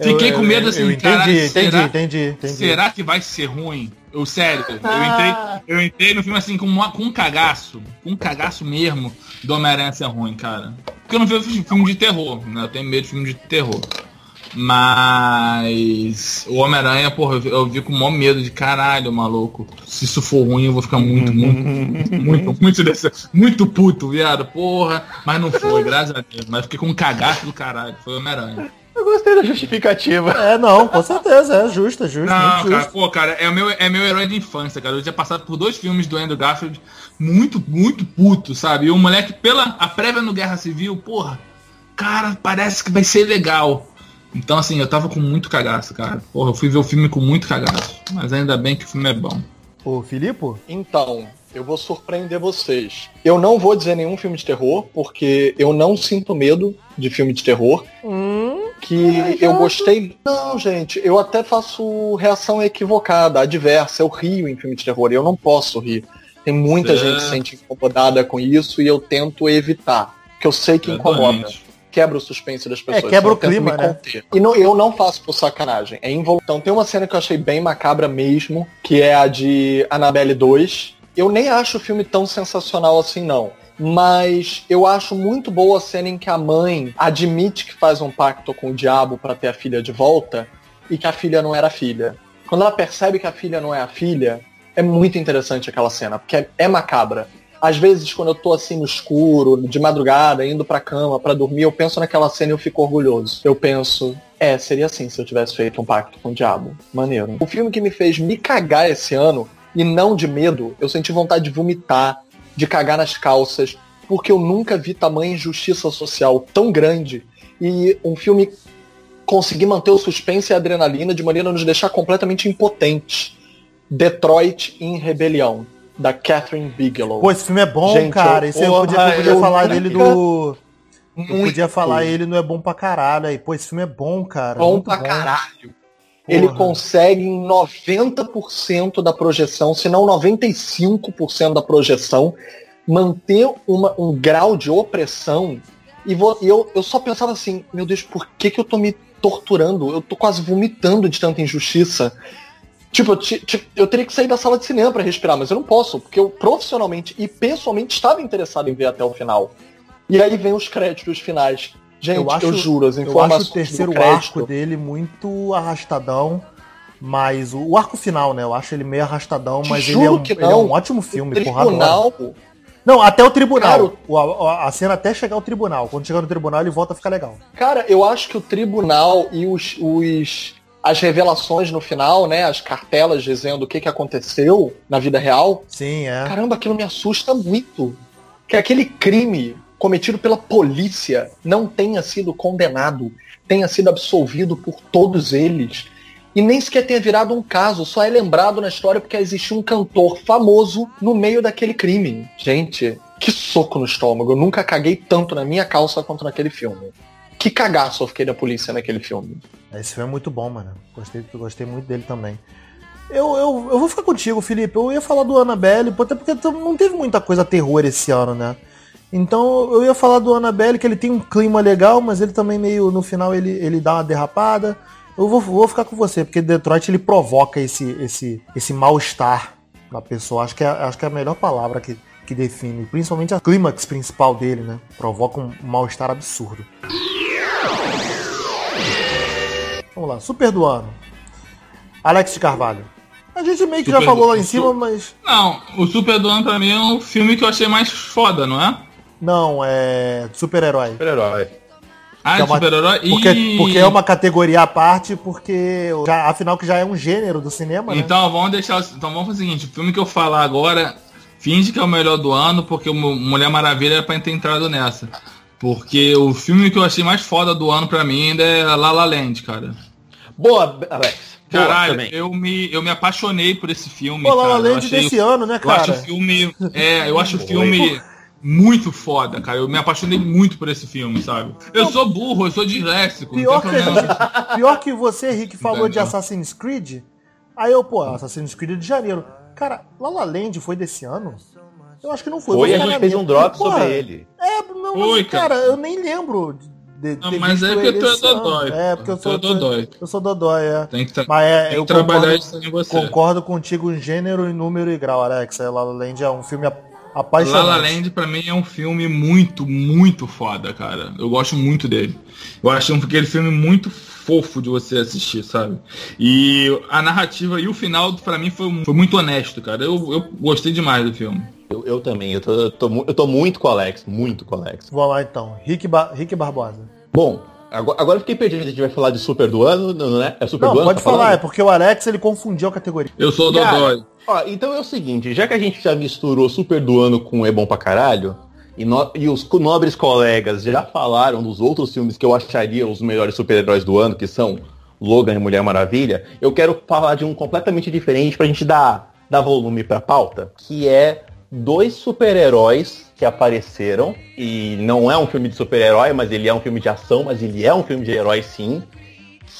Fiquei Eu- com medo eu- assim, eu entendi, caralho, entendi, será, entendi, entendi. será que vai ser ruim? Eu, sério, eu entrei, eu entrei no filme assim com, uma- com um cagaço, com um cagaço mesmo do Homem-Aranha ser ruim, cara. Porque eu não vejo filme de terror, né? Eu tenho medo de filme de terror. Mas o Homem-Aranha, porra, eu vi- eu vi com o maior medo de caralho, maluco. Se isso for ruim, eu vou ficar muito, muito, muito, muito, desse, muito puto, viado. Porra, mas não foi, graças a Deus. Mas fiquei com um cagaço do caralho. Foi o Homem-Aranha. Eu gostei da justificativa. É, não, com certeza, é justo, é justo, Não, cara, justo. pô, cara, é o meu, é meu herói de infância, cara. Eu tinha passado por dois filmes do Andrew Garfield muito, muito puto, sabe? E o moleque, pela a prévia no Guerra Civil, porra, cara, parece que vai ser legal. Então, assim, eu tava com muito cagaço, cara. Porra, eu fui ver o filme com muito cagaço. Mas ainda bem que o filme é bom. Ô, Filipe? Então, eu vou surpreender vocês. Eu não vou dizer nenhum filme de terror, porque eu não sinto medo de filme de terror. Que eu gostei. Não, gente, eu até faço reação equivocada, adversa. Eu rio em filme de terror e eu não posso rir. Tem muita Certo. gente que se sente incomodada com isso e eu tento evitar. Que eu sei que incomoda. Exatamente. Quebra o suspense das pessoas. quebra então o clima, me né? conter. E não- eu não faço por sacanagem. É invol... Então tem uma cena que eu achei bem macabra mesmo, que é a de Annabelle 2. Eu nem acho o filme tão sensacional assim, não. Mas eu acho muito boa a cena em que a mãe admite que faz um pacto com o diabo para ter a filha de volta e que a filha não era a filha. Quando ela percebe que a filha não é a filha, é muito interessante aquela cena, porque é, é macabra. Às vezes, quando eu tô assim no escuro, de madrugada, indo pra cama pra dormir, eu penso naquela cena e eu fico orgulhoso. Eu penso, é, seria assim se eu tivesse feito um pacto com o diabo. Maneiro. O filme que me fez me cagar esse ano, e não de medo, eu senti vontade de vomitar, de cagar nas calças, porque eu nunca vi tamanha injustiça social tão grande e um filme conseguir manter o suspense e a adrenalina de maneira a nos deixar completamente impotentes. Detroit em Rebelião, da Catherine Bigelow. Pô, esse filme é bom, Gente, cara. eu- Esse eu podia, eu podia eu falar dele do. Eu podia falar ele não é bom pra caralho aí. Pô, esse filme é bom, cara. bom pra bom. caralho. Ele consegue em 90% da projeção, se não 95% da projeção, manter uma- um grau de opressão. E, vo- e eu, eu só pensava assim, meu Deus, por que, que eu tô me torturando? Eu tô quase vomitando de tanta injustiça. Tipo, eu, ti- ti- eu teria que sair da sala de cinema pra respirar, mas eu não posso, porque eu profissionalmente e pessoalmente estava interessado em ver até o final. E aí vem os créditos finais. Gente, eu, Eu acho- juro, as Eu acho informações o terceiro crédito, arco dele muito arrastadão. Mas o, o arco final, né? Eu acho ele meio arrastadão, Te mas ele é, um, que ele é um ótimo o filme, porrada. tribunal, Não, até o tribunal. Cara, o- O- a, a cena até chegar ao tribunal. Quando chegar no tribunal, ele volta a ficar legal. Cara, eu acho que o tribunal e os, os- as revelações no final, né? As cartelas dizendo o que, que aconteceu na vida real. Sim, é. Caramba, aquilo me assusta muito. Que aquele crime cometido pela polícia não tenha sido condenado, tenha sido absolvido por todos eles. E nem sequer tenha virado um caso, só é lembrado na história porque existia um cantor famoso no meio daquele crime. Gente, que soco no estômago. Eu nunca caguei tanto na minha calça quanto naquele filme. Que cagaço eu fiquei da polícia naquele filme. Esse filme é muito bom, mano. Gostei, gostei muito dele também. Eu, eu, eu vou ficar contigo, Felipe. Eu ia falar do Annabelle, até porque não teve muita coisa terror esse ano, né? Então eu ia falar do Annabelle, que ele tem um clima legal, mas ele também meio, no final, ele, ele dá uma derrapada. Eu vou, vou ficar com você, porque Detroit ele provoca esse, esse, esse mal-estar na pessoa. Acho que, é, acho que é a melhor palavra que, que define. Principalmente a clímax principal dele, né? Provoca um mal-estar absurdo. Vamos lá, super do ano. Alex de Carvalho. A gente meio que já Super falou do- lá em cima, mas. Não, o Super do Ano pra mim é o filme que eu achei mais foda, não é? Não, é. Super-herói. Super-herói. Ah, é uma- super-herói e... Porque, porque é uma categoria à parte, porque. Já, afinal que já é um gênero do cinema, né? Então vamos deixar. Então vamos fazer o seguinte, o filme que eu falar agora, finge que é o melhor do ano, porque o Mulher Maravilha era pra ter entrado nessa. Porque o filme que eu achei mais foda do ano pra mim ainda é La La Land, cara. Boa, Alex. Boa Caralho, também. eu me, eu me apaixonei por esse filme. Pô, La La cara. Eu Land achei- desse ano, né, Eu acho o cara? filme. É, eu acho o filme muito foda, cara. Eu me apaixonei muito por esse filme, sabe? Eu sou burro, eu sou disléxico. Pior que, problema. pior que você, Rick, falou de Entendeu? Assassin's Creed. Aí eu, pô, Assassin's Creed é de janeiro. Cara, La La Land foi desse ano? Eu acho que não foi. Foi, a gente fez um drop Porra, sobre ele. É, não, mas, Foi, cara. cara. eu nem lembro de, de Não, ter mas é porque tu é dodói. É, porque eu Tu sou, é dodói. Eu sou dodói, é. Tem que, tra- Mas é, tem eu trabalhar concordo, isso em você. concordo contigo em gênero, em número e grau, Alex. É, La La Land é um filme ap- La apaixonante. La Land pra mim é um filme muito, muito foda, cara. Eu gosto muito dele. Eu acho um- aquele filme muito fofo de você assistir, sabe? E a narrativa e o final pra mim foi, foi muito honesto, cara. Eu, eu gostei demais do filme. Eu, eu também, eu tô, eu tô eu tô muito com o Alex, muito com o Alex. Vamos lá então. Rick, ba Rick Barbosa. Bom, agora, agora eu fiquei perdido, a gente vai falar de Super do Ano, não é? É Super Não, do Ano? pode tá falar, falando? é porque o Alex ele confundiu a categoria. Eu sou Cara, Dodói. Ó, então é o seguinte, já que a gente já misturou Super do Ano com É Bom Pra Caralho, e, no- e os nobres colegas já falaram dos outros filmes que eu acharia os melhores super-heróis do ano, que são Logan e Mulher Maravilha, eu quero falar de um completamente diferente pra gente dar, dar volume pra pauta, que é dois super-heróis que apareceram, e não é um filme de super-herói, mas ele é um filme de ação, mas ele é um filme de herói sim,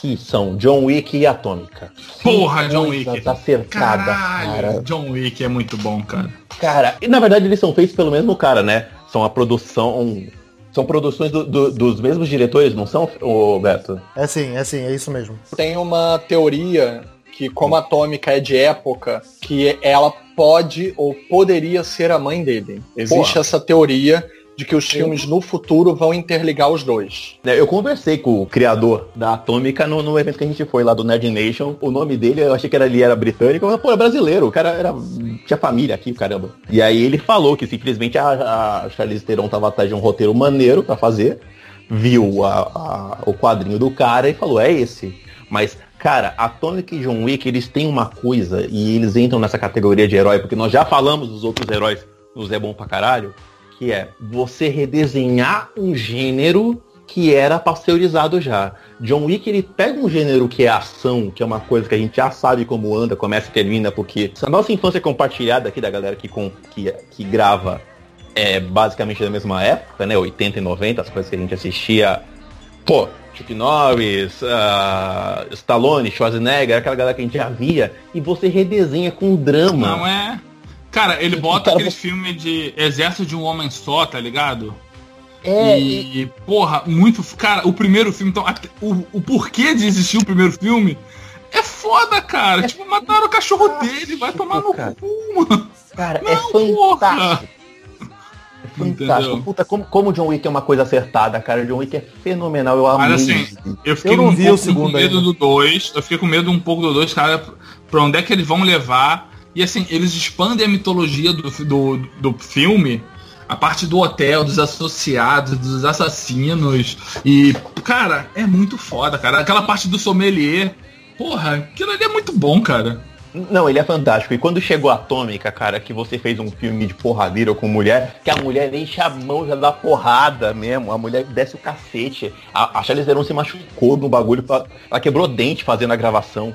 que são John Wick e Atômica. Porra, Que John Wick. acertada, Caralho, cara. John Wick é muito bom, cara. Cara, e na verdade eles são feitos pelo mesmo cara, né? São a produção. São produções do- do- dos mesmos diretores, não são, ô Beto? É sim, é sim, é isso mesmo. Tem uma teoria que, como a Atômica é de época, que ela pode ou poderia ser a mãe dele. Existe Porra. essa teoria de que os filmes no futuro vão interligar os dois. É, Eu conversei com o criador da Atômica no, no evento que a gente foi lá do Nerd Nation. O nome dele, eu achei que era, ele era britânico, mas pô, é brasileiro. O cara era, tinha família aqui, caramba. E aí ele falou que simplesmente a, a Charlize Theron tava atrás de um roteiro maneiro pra fazer, viu a- a- o quadrinho do cara e falou, é esse. Mas, cara, Atômica e John Wick, eles têm uma coisa, e eles entram nessa categoria de herói, porque nós já falamos dos outros heróis nos É Bom Pra Caralho, que é você redesenhar um gênero que era pasteurizado já. John Wick ele pega um gênero que é ação, que é uma coisa que a gente já sabe como anda, começa e termina, porque a nossa infância compartilhada aqui da galera que, com, que, que grava é basicamente da mesma época, né? 80 e 90, as coisas que a gente assistia. Pô, Chuck Norris, ah, Stallone, Schwarzenegger, aquela galera que a gente já via, e você redesenha com drama. Não é. Cara, ele bota Cara, aqueles filmes de Exército de um Homem Só, tá ligado? É, e, porra, muito. Cara, o primeiro filme, então, até- o, o porquê de existir o primeiro filme é foda, cara. tipo, mataram o cachorro dele, vai tomar no cara. cu, mano. Cara, Não, é fantástico. É fantástico. Entendeu? Puta, como, como o John Wick é uma coisa acertada, cara. O John Wick é fenomenal, eu amei. Mas assim, eu fiquei Eu um vi o pouco segundo com medo ainda. do 2. Eu fiquei com medo um pouco do 2, cara, pra onde é que eles vão levar. E assim, eles expandem a mitologia do, do, do filme. A parte do hotel, dos associados, dos assassinos. E, cara, é muito foda, cara. Aquela parte do sommelier. Porra, aquilo ali é muito bom, cara. Não, ele é fantástico. E quando chegou a Atômica, cara, que você fez um filme de porradeira com mulher, que a mulher enche a mão já dá porrada mesmo, a mulher desce o cacete. A, a Charlize Theron se machucou no bagulho, pra- ela quebrou dente fazendo a gravação.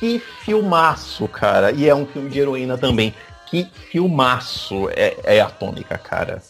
Que filmaço, cara. E é um filme de heroína também. Que filmaço é, é Atômica, cara.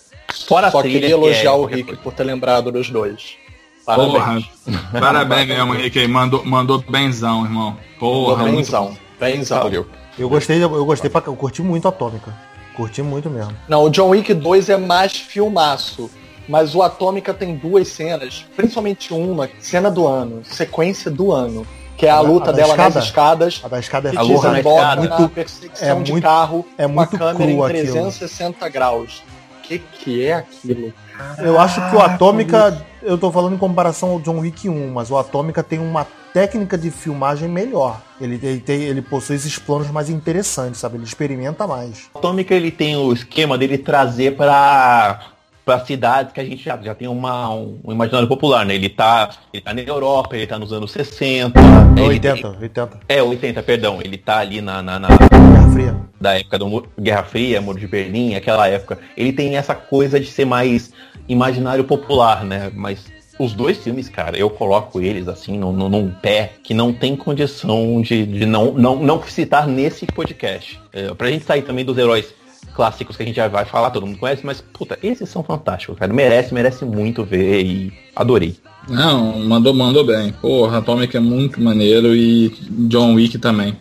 Fora Só queria que é elogiar o qualquer Rick coisa. por ter lembrado dos dois. Porra. Parabéns. Parabéns mesmo, aí. Mandou, mandou benzão, irmão. Porra, muito Benzão. Benzão. Valeu. Eu gostei, eu gostei pra, eu curti muito a Atômica. Curti muito mesmo. Não, o John Wick 2 é mais filmaço. Mas o Atômica tem duas cenas, principalmente uma, cena do ano, sequência do ano. Que é a, A luta a dela escada? nas escadas. A da escada é que A luta na desemboca escada. na Muito- perseguição é de muito- carro é com muito a câmera cru em aquilo. 360 graus. Que que é aquilo? Eu acho que o Atômica, eu tô falando em comparação ao John Wick 1, mas o Atômica tem uma técnica de filmagem melhor. Ele, ele, tem, ele possui esses planos mais interessantes, sabe? Ele experimenta mais. O Atômica ele tem o esquema dele trazer para para cidades que a gente já, já tem uma, um, um imaginário popular, né? Ele tá, ele tá na Europa, ele tá nos anos 60. É ele 80, 80. tem- é, 80, perdão. Ele tá ali na, na, na- Guerra Fria. da época da Guerra Fria, Muro de Berlim, aquela época. Ele tem essa coisa de ser mais imaginário popular, né? Mas os dois filmes, cara, eu coloco eles assim num, num- num pé que não tem condição de, de não, não, não citar nesse podcast. É, pra gente sair também dos heróis clássicos que a gente já vai falar, todo mundo conhece, mas puta, esses são fantásticos, cara. Merece, merece muito ver e adorei. Não, mandou, mandou bem. Porra, Atomic é muito maneiro e John Wick também.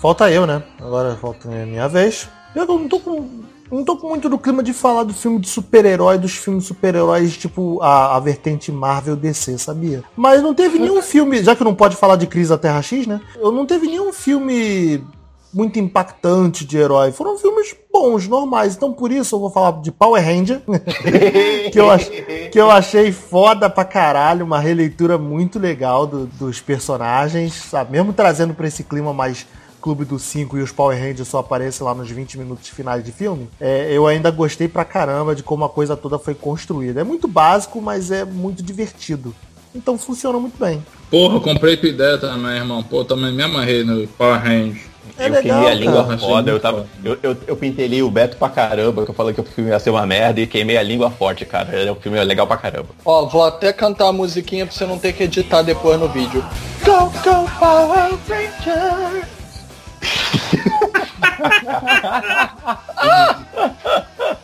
Falta eu, né? Agora falta minha vez. Eu não tô com. Não tô com muito do clima de falar do filme de super-herói, dos filmes super-heróis, tipo a, a vertente Marvel DC, sabia? Mas não teve nenhum filme, já que não pode falar de Crise da Terra X, né? Eu não teve nenhum filme muito impactante de herói. Foram filmes bons, normais. Então por isso eu vou falar de Power Ranger, que, eu ach, que eu achei foda pra caralho, uma releitura muito legal do- dos personagens, sabe? Mesmo trazendo pra esse clima mais Clube do 5 e os Power Rangers só aparecem lá nos 20 minutos finais de filme, é, eu ainda gostei pra caramba de como a coisa toda foi construída. É muito básico, mas é muito divertido. Então funciona muito bem. Porra, eu comprei com ideia também, irmão. Pô, também me amarrei no Power Rangers. É eu legal, queimei a língua cara. Foda, eu, tava, eu, eu, eu o Beto pra caramba, que eu falei que o filme ia ser uma merda e queimei a língua forte, cara. É um filme legal pra caramba. Ó, vou até cantar a musiquinha pra você não ter que editar depois no vídeo. Go, go, Power Ranger!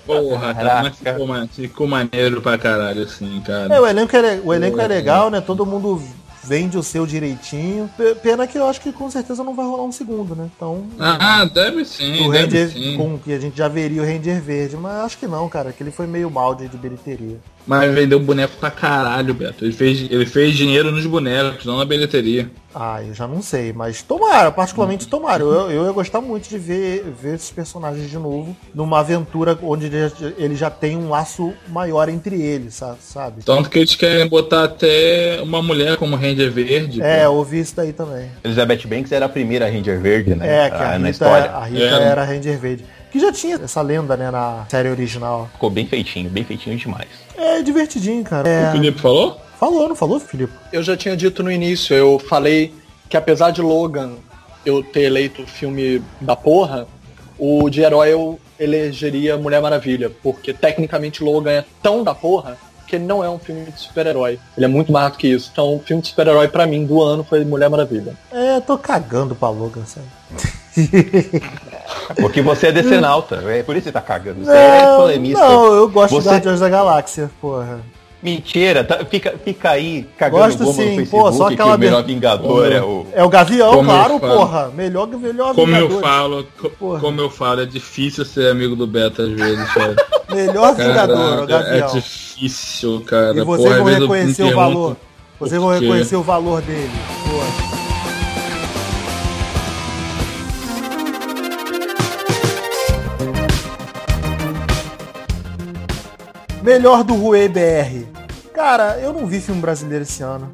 Porra, cara, Caraca. mas ficou, ma- ficou maneiro pra caralho, assim, cara. É, o elenco é, o elenco é legal, né? Todo mundo vende o seu direitinho. P- Pena que eu acho que com certeza não vai rolar um segundo, né? Então. Ah, deve sim, o deve Ranger, sim. com que a gente já veria o Ranger verde, mas acho que não, cara, que ele foi meio mal de, de bilheteria. Mas vendeu boneco pra caralho, Beto. Ele fez, ele fez dinheiro nos bonecos, não na bilheteria. Ah, eu já não sei, mas tomara, particularmente tomara. Eu, eu ia gostar muito de ver, ver esses personagens de novo numa aventura onde ele já, ele já tem um laço maior entre eles, sa- sabe? Tanto que eles querem botar até uma mulher como Ranger Verde. É, pô. ouvi isso daí também. Elizabeth Banks era a primeira Ranger Verde, né? É, que a Ah, na Rita, história. a Rita É. era Ranger Verde. Que já tinha essa lenda, né, na série original. Ficou bem feitinho, bem feitinho demais. É divertidinho, cara. O É... Felipe falou? Falou, não falou, Filipe? Eu já tinha dito no início, eu falei que apesar de Logan eu ter eleito o filme da porra, o de herói eu elegeria Mulher Maravilha, porque tecnicamente Logan é tão da porra que ele não é um filme de super-herói. Ele é muito mais do que isso. Então o filme de super-herói pra mim do ano foi Mulher Maravilha. É, eu tô cagando pra Logan, sabe? Porque você é decenalta, é por isso que você tá cagando. Você é Não, polemista. não, eu gosto Você- de Guardiões da Galáxia, porra. Mentira, tá- fica, fica aí cagando Gosto bomba no sim, Facebook pô, só aquela que o melhor ver- Vingador é o... É o Gavião, Como eu claro, porra. Melhor que melhor Como eu Vingadores. falo, Porra. como eu falo, é difícil ser amigo do Beto às vezes, cara. Melhor Vingador, o é Gavião. difícil, cara. E vocês Porra, vão eu reconhecer o valor. Vocês vão reconhecer o valor dele. Porra. Melhor do Rue BR. Cara, eu não vi filme brasileiro esse ano.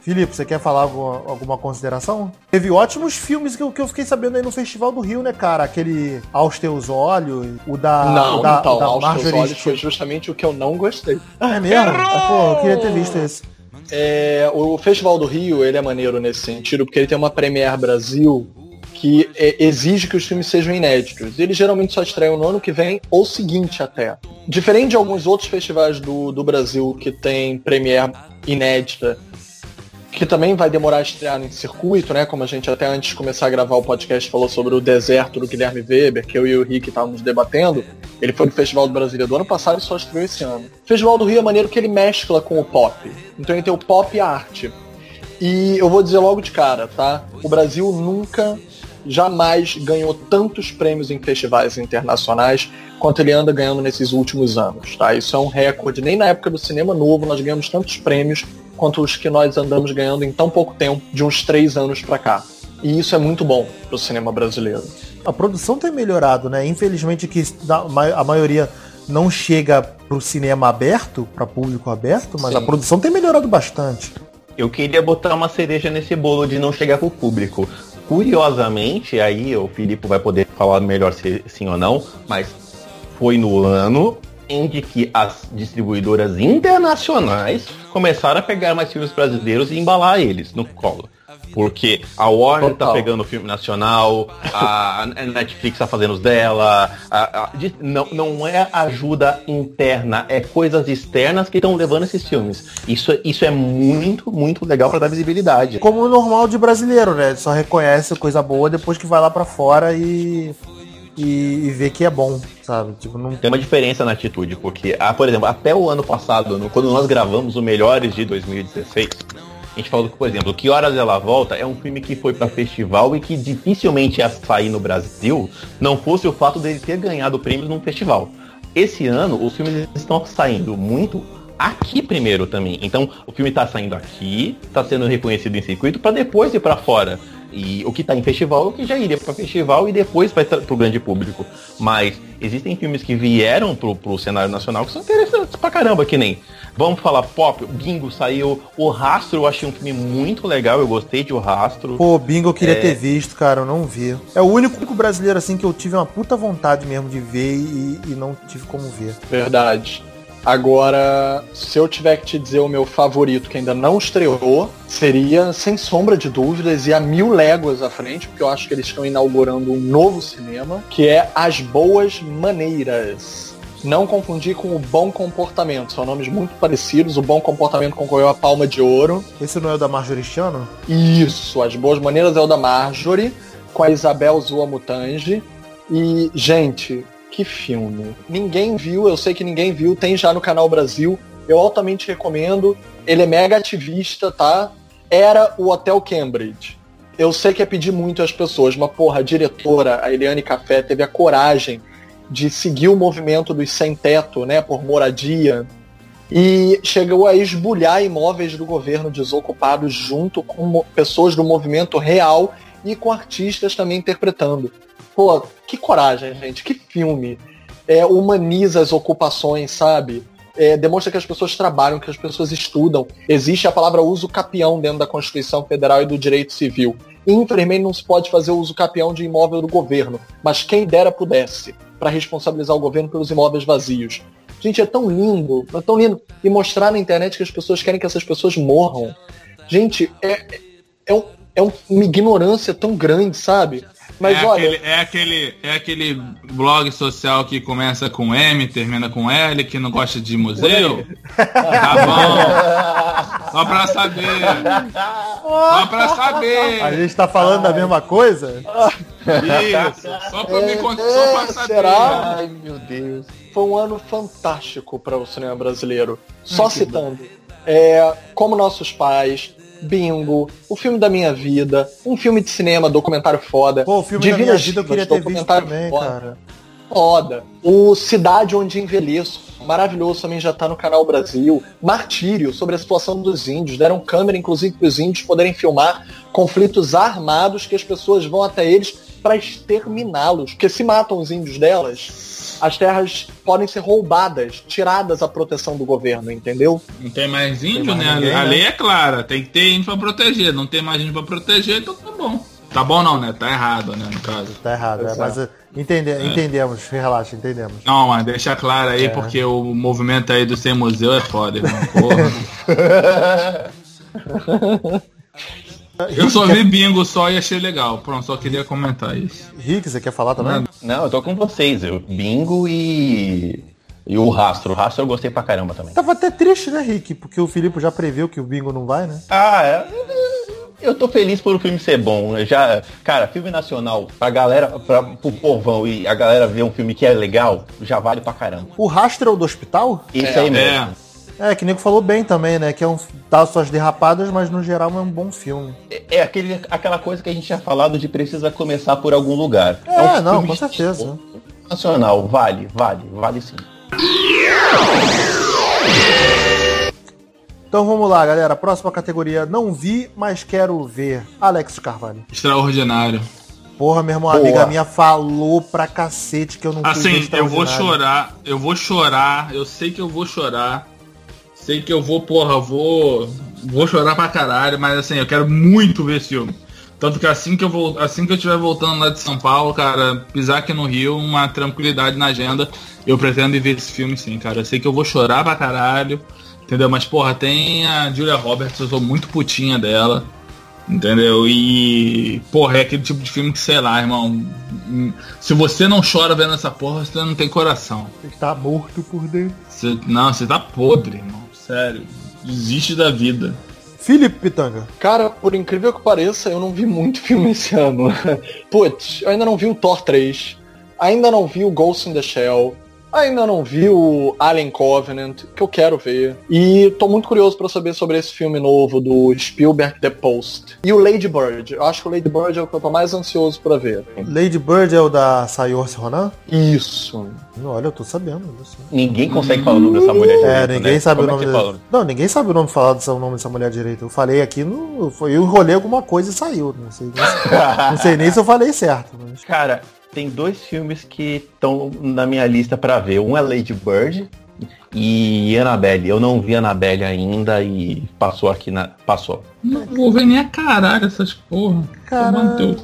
Filipe, você quer falar alguma, alguma consideração? Teve ótimos filmes que eu, que eu fiquei sabendo aí no Festival do Rio, né, cara? Aquele Aos Teus Olhos, o da, não, o da, então, o da Aos Teus Marjorie Olhos foi justamente o que eu não gostei. Ah, é mesmo? Ah, pô, eu queria ter visto esse. É, o Festival do Rio, ele é maneiro nesse sentido, porque ele tem uma Premiere Brasil que é, exige que os filmes sejam inéditos. Eles geralmente só estreiam no ano que vem ou seguinte até. Diferente de alguns outros festivais do, do Brasil que tem Premiere inédita, que também vai demorar a estrear em circuito, né? Como a gente até antes de começar a gravar o podcast falou sobre o deserto do Guilherme Weber, que eu e o Rick estávamos debatendo. Ele foi no Festival do Brasília do ano passado e só estreou esse ano. O Festival do Rio é maneiro que ele mescla com o pop. Então ele tem o pop e a arte. E eu vou dizer logo de cara, tá? O Brasil nunca, jamais ganhou tantos prêmios em festivais internacionais quanto ele anda ganhando nesses últimos anos, tá? Isso é um recorde. Nem na época do cinema novo nós ganhamos tantos prêmios quanto os que nós andamos ganhando em tão pouco tempo, de uns três anos para cá. E isso é muito bom pro cinema brasileiro. A produção tem melhorado, né? Infelizmente que a maioria não chega pro cinema aberto, para público aberto, mas Sim. a produção tem melhorado bastante. Eu queria botar uma cereja nesse bolo de não chegar pro público. Curiosamente, aí o Filipe vai poder falar melhor se sim ou não, mas foi no ano em que as distribuidoras internacionais começaram a pegar mais filmes brasileiros e embalar eles no colo. Porque a Warner tá Total. tá pegando o filme nacional, a Netflix tá fazendo os dela. A, a, de, não, não é ajuda interna, é coisas externas que estão levando esses filmes. Isso, isso é muito, muito legal para dar visibilidade. Como o normal de brasileiro, né? Só reconhece coisa boa depois que vai lá para fora e, e, e vê que é bom, sabe? Tipo, não... Tem uma diferença na atitude, porque, ah, por exemplo, até o ano passado, no, quando nós gravamos o Melhores de 2016 a gente falou que, por exemplo, Que Horas Ela Volta é um filme que foi para festival e que dificilmente ia sair no Brasil não fosse o fato dele ter ganhado prêmios num festival. Esse ano, os filmes estão saindo muito aqui primeiro também. Então, o filme está saindo aqui, está sendo reconhecido em circuito para depois ir para fora. E o que está em festival, o que já iria para festival e depois vai para o grande público. Mas existem filmes que vieram pro, pro cenário nacional que são interessantes pra caramba, que nem Vamos falar pop, o Bingo saiu. O Rastro eu achei um filme muito legal, eu gostei de O Rastro. Pô, Bingo eu queria é... ter visto, cara, eu não vi. É o único brasileiro assim que eu tive uma puta vontade mesmo de ver e, e não tive como ver. Verdade. Agora, se eu tiver que te dizer o meu favorito que ainda não estreou, seria, sem sombra de dúvidas, e a mil léguas à frente, porque eu acho que eles estão inaugurando um novo cinema, que é As Boas Maneiras. Não confundir com o Bom Comportamento. São nomes muito parecidos. O Bom Comportamento concorreu a Palma de Ouro. Esse não é o da Marjorie Chano? Isso. As Boas Maneiras é o da Marjorie, com a Isabel Zuamutange. E, gente, que filme. Ninguém viu, eu sei que ninguém viu, tem já no canal Brasil. Eu altamente recomendo. Ele é mega ativista, tá? Era o Hotel Cambridge. Eu sei que é pedir muito às pessoas, mas porra, a diretora, a Eliane Café, teve a coragem de seguir o movimento dos sem-teto, né, por moradia, e chegou a esbulhar imóveis do governo desocupados junto com pessoas do movimento real e com artistas também interpretando. Pô, que coragem, gente, que filme. É, humaniza as ocupações, sabe? É, demonstra que as pessoas trabalham, que as pessoas estudam. Existe a palavra uso capião dentro da Constituição Federal e do Direito Civil. Infelizmente não se pode fazer uso capião de imóvel do governo, mas quem dera pudesse para responsabilizar o governo pelos imóveis vazios. Gente, é tão lindo, é tão lindo. E mostrar na internet que as pessoas querem que essas pessoas morram. Gente, é, é, um, é uma ignorância tão grande, sabe? Mas é olha. Aquele, é, aquele, é aquele blog social que começa com M, termina com L, que não gosta de museu. Tá bom. Só pra saber. Só pra saber. A gente tá falando Ai. da mesma coisa? Isso. Só pra, é, me, só pra saber. Será? Ai, meu Deus. Foi um ano fantástico para o cinema brasileiro. Só Ai, citando. É, como nossos pais, Bingo, o filme da minha vida, um filme de cinema, documentário foda. Pô, o filme Divina da minha vida eu queria ter visto também, foda. cara. Foda. O Cidade Onde Envelheço, maravilhoso, também já tá no canal Brasil. Martírio, sobre a situação dos índios. Deram câmera, inclusive, para os índios poderem filmar conflitos armados que as pessoas vão até eles para exterminá-los. Porque se matam os índios delas, as terras podem ser roubadas, tiradas a proteção do governo, entendeu? Não tem mais índio, Tem mais né? ninguém, a né? lei é clara, tem que ter índio pra proteger. Não tem mais índio pra proteger, então tá bom. Tá bom não, né? Tá errado, né, no caso. Tá errado, é, mas uh, entende, entendemos, relaxa, entendemos. Não, mas deixa claro aí, porque o movimento aí do Sem Museu é foda, irmão. Porra. Eu só vi bingo só e achei legal. Pronto, só queria comentar isso. Rick, você quer falar também? Não, eu tô com vocês. Eu, bingo e. E o rastro. O rastro eu gostei pra caramba também. Tava até triste, né, Rick? Porque o Filipe já previu que o Bingo não vai, né? Ah, é. Eu tô feliz por o filme ser bom. Eu já, cara, filme nacional, pra galera, pra, pro povão e a galera ver um filme que é legal, já vale pra caramba. O Rastro é o do hospital? Isso aí É, mesmo. É, que o Nico falou bem também, né? Que é um. dá suas derrapadas, mas no geral é um bom filme. É, é aquele, aquela coisa que a gente tinha falado de precisa começar por algum lugar. É, um não, com certeza. Nacional, vale, vale, vale sim. Então vamos lá, galera. Próxima categoria. Não vi, mas quero ver. Alex Carvalho. Extraordinário. Porra, meu irmão, Boa. amiga minha falou pra cacete que eu não Assim, eu vou chorar, eu vou chorar, eu sei que eu vou chorar. Sei que eu vou, porra, vou. Vou chorar pra caralho, mas assim, eu quero muito ver esse filme. Tanto que assim que eu vou. Assim que eu estiver voltando lá de São Paulo, cara, pisar aqui no Rio, uma tranquilidade na agenda, eu pretendo ir ver esse filme sim, cara. Eu sei que eu vou chorar pra caralho. Entendeu? Mas, porra, tem a Julia Roberts, eu sou muito putinha dela. Entendeu? E, porra, é aquele tipo de filme que, sei lá, irmão. hum, Se você não chora vendo essa porra, você não tem coração. Ele tá morto por dentro. Você- não, você tá podre, irmão. Sério. Desiste da vida. Felipe Pitanga. Cara, por incrível que pareça, eu não vi muito filme esse ano. Putz, eu ainda não vi o Thor 3, ainda não vi o Ghost in the Shell, ainda não vi o Alien Covenant, que eu quero ver. E tô muito curioso pra saber sobre esse filme novo do Spielberg The Post. E o Lady Bird. Eu acho que o Lady Bird é o que eu tô mais ansioso pra ver. Lady Bird é o da Sayorse Ronan? Isso. Olha, eu tô sabendo. eu sei. Ninguém consegue falar o nome dessa mulher É, direito, ninguém né? sabe Como o é nome fala? dele. Não, ninguém sabe o nome falar do seu nome dessa mulher direito. Eu falei aqui no. Foi, eu enrolei alguma coisa e saiu. Não sei, nem se- não sei nem se eu falei certo. Mas... Cara, tem dois filmes que estão na minha lista pra ver. Um é Lady Bird e Annabelle. Eu não vi Annabelle ainda e passou aqui na. Passou. Não vou ver nem a caralho essas porra. Caralho.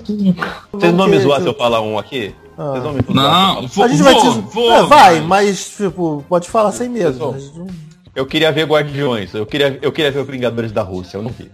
Vocês vão me zoar se eu- falar um aqui? Ah. Vocês vão me zoar Não, vou, A gente vai vou, te. vou, É, vai, mas- tipo, pode falar sem medo. Eu queria ver Guardiões. Eu queria, eu queria ver os Vingadores da Rússia. Eu não vi.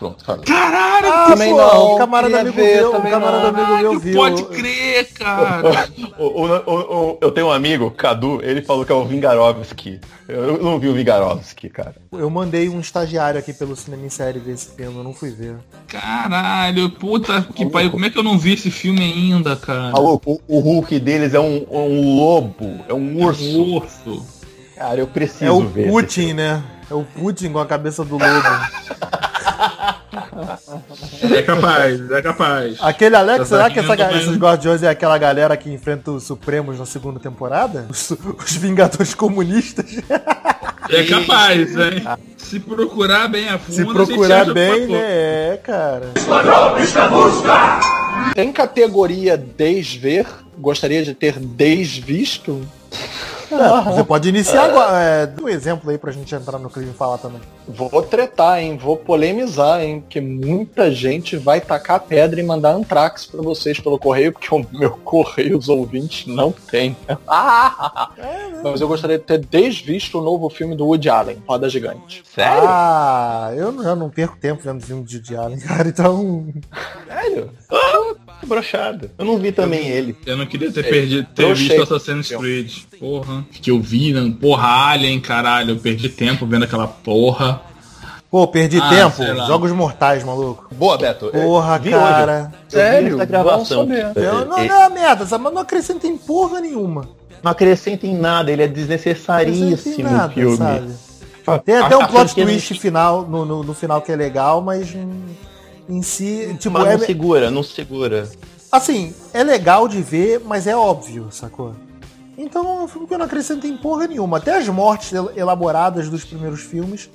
Pronto, falei. Caralho, Ah, Também pô, não, O camarada amigo ver, meu, o também camarada não. amigo meu viu. pode crer, cara. O- o- o- o- eu tenho um amigo, Cadu, ele falou que é o Vingarovski. Eu, eu não vi o Vingarovski, cara. Eu mandei um estagiário aqui pelo Cinema em Série ver esse filme, eu não fui ver. Caralho, puta que pariu. Como é que eu não vi esse filme ainda, cara? Maluco, o, o Hulk deles é um, um lobo, é um urso. Urso. Cara, eu preciso É o ver. esse Putin, né? É o Putin com a cabeça do lobo. É capaz, é capaz. Aquele Alex, será que essa, esses Guardiões é aquela galera que enfrenta os Supremos na segunda temporada? Os, os Vingadores Comunistas? É capaz, hein? Se procurar bem a fundo, Se procurar bem, né? É, cara. Tem categoria desver? Gostaria de ter desvisto? É, você pode iniciar agora. É, um exemplo aí pra gente entrar no clima e falar também. Vou tretar, hein? Vou polemizar, hein? Porque muita gente vai tacar pedra e mandar antrax pra vocês pelo correio, porque o meu correio, os ouvintes, não tem. Mas eu gostaria de ter desvisto o novo filme do Woody Allen, Roda Gigante. Sério? Ah, eu não, eu não perco tempo vendo filme de Woody Allen, cara, então. Sério? Broxado. Eu não vi também ele. Eu não queria ter perdido, ter trouxei. visto Assassin's Creed. Porra. Que eu vi, né? Porra, Alien, caralho. Eu perdi tempo vendo aquela porra. Pô, perdi Ah, tempo. Jogos Mortais, maluco. Boa, Beto. Porra, Vi cara. Hoje. Eu vi essa gravação. Saber. Eu, não, É, não é uma merda, sabe? mas não acrescentem porra nenhuma. Não acrescenta em nada, ele é desnecessaríssimo o nada, filme. sabe? Tem até um plot twist final, no, no, no final que é legal, mas hum, em si, tipo, Mas é, não segura, não segura. assim, é legal de ver, mas é óbvio, sacou? Então é um filme que eu não acrescento em porra nenhuma. Até as mortes el- elaboradas dos primeiros filmes,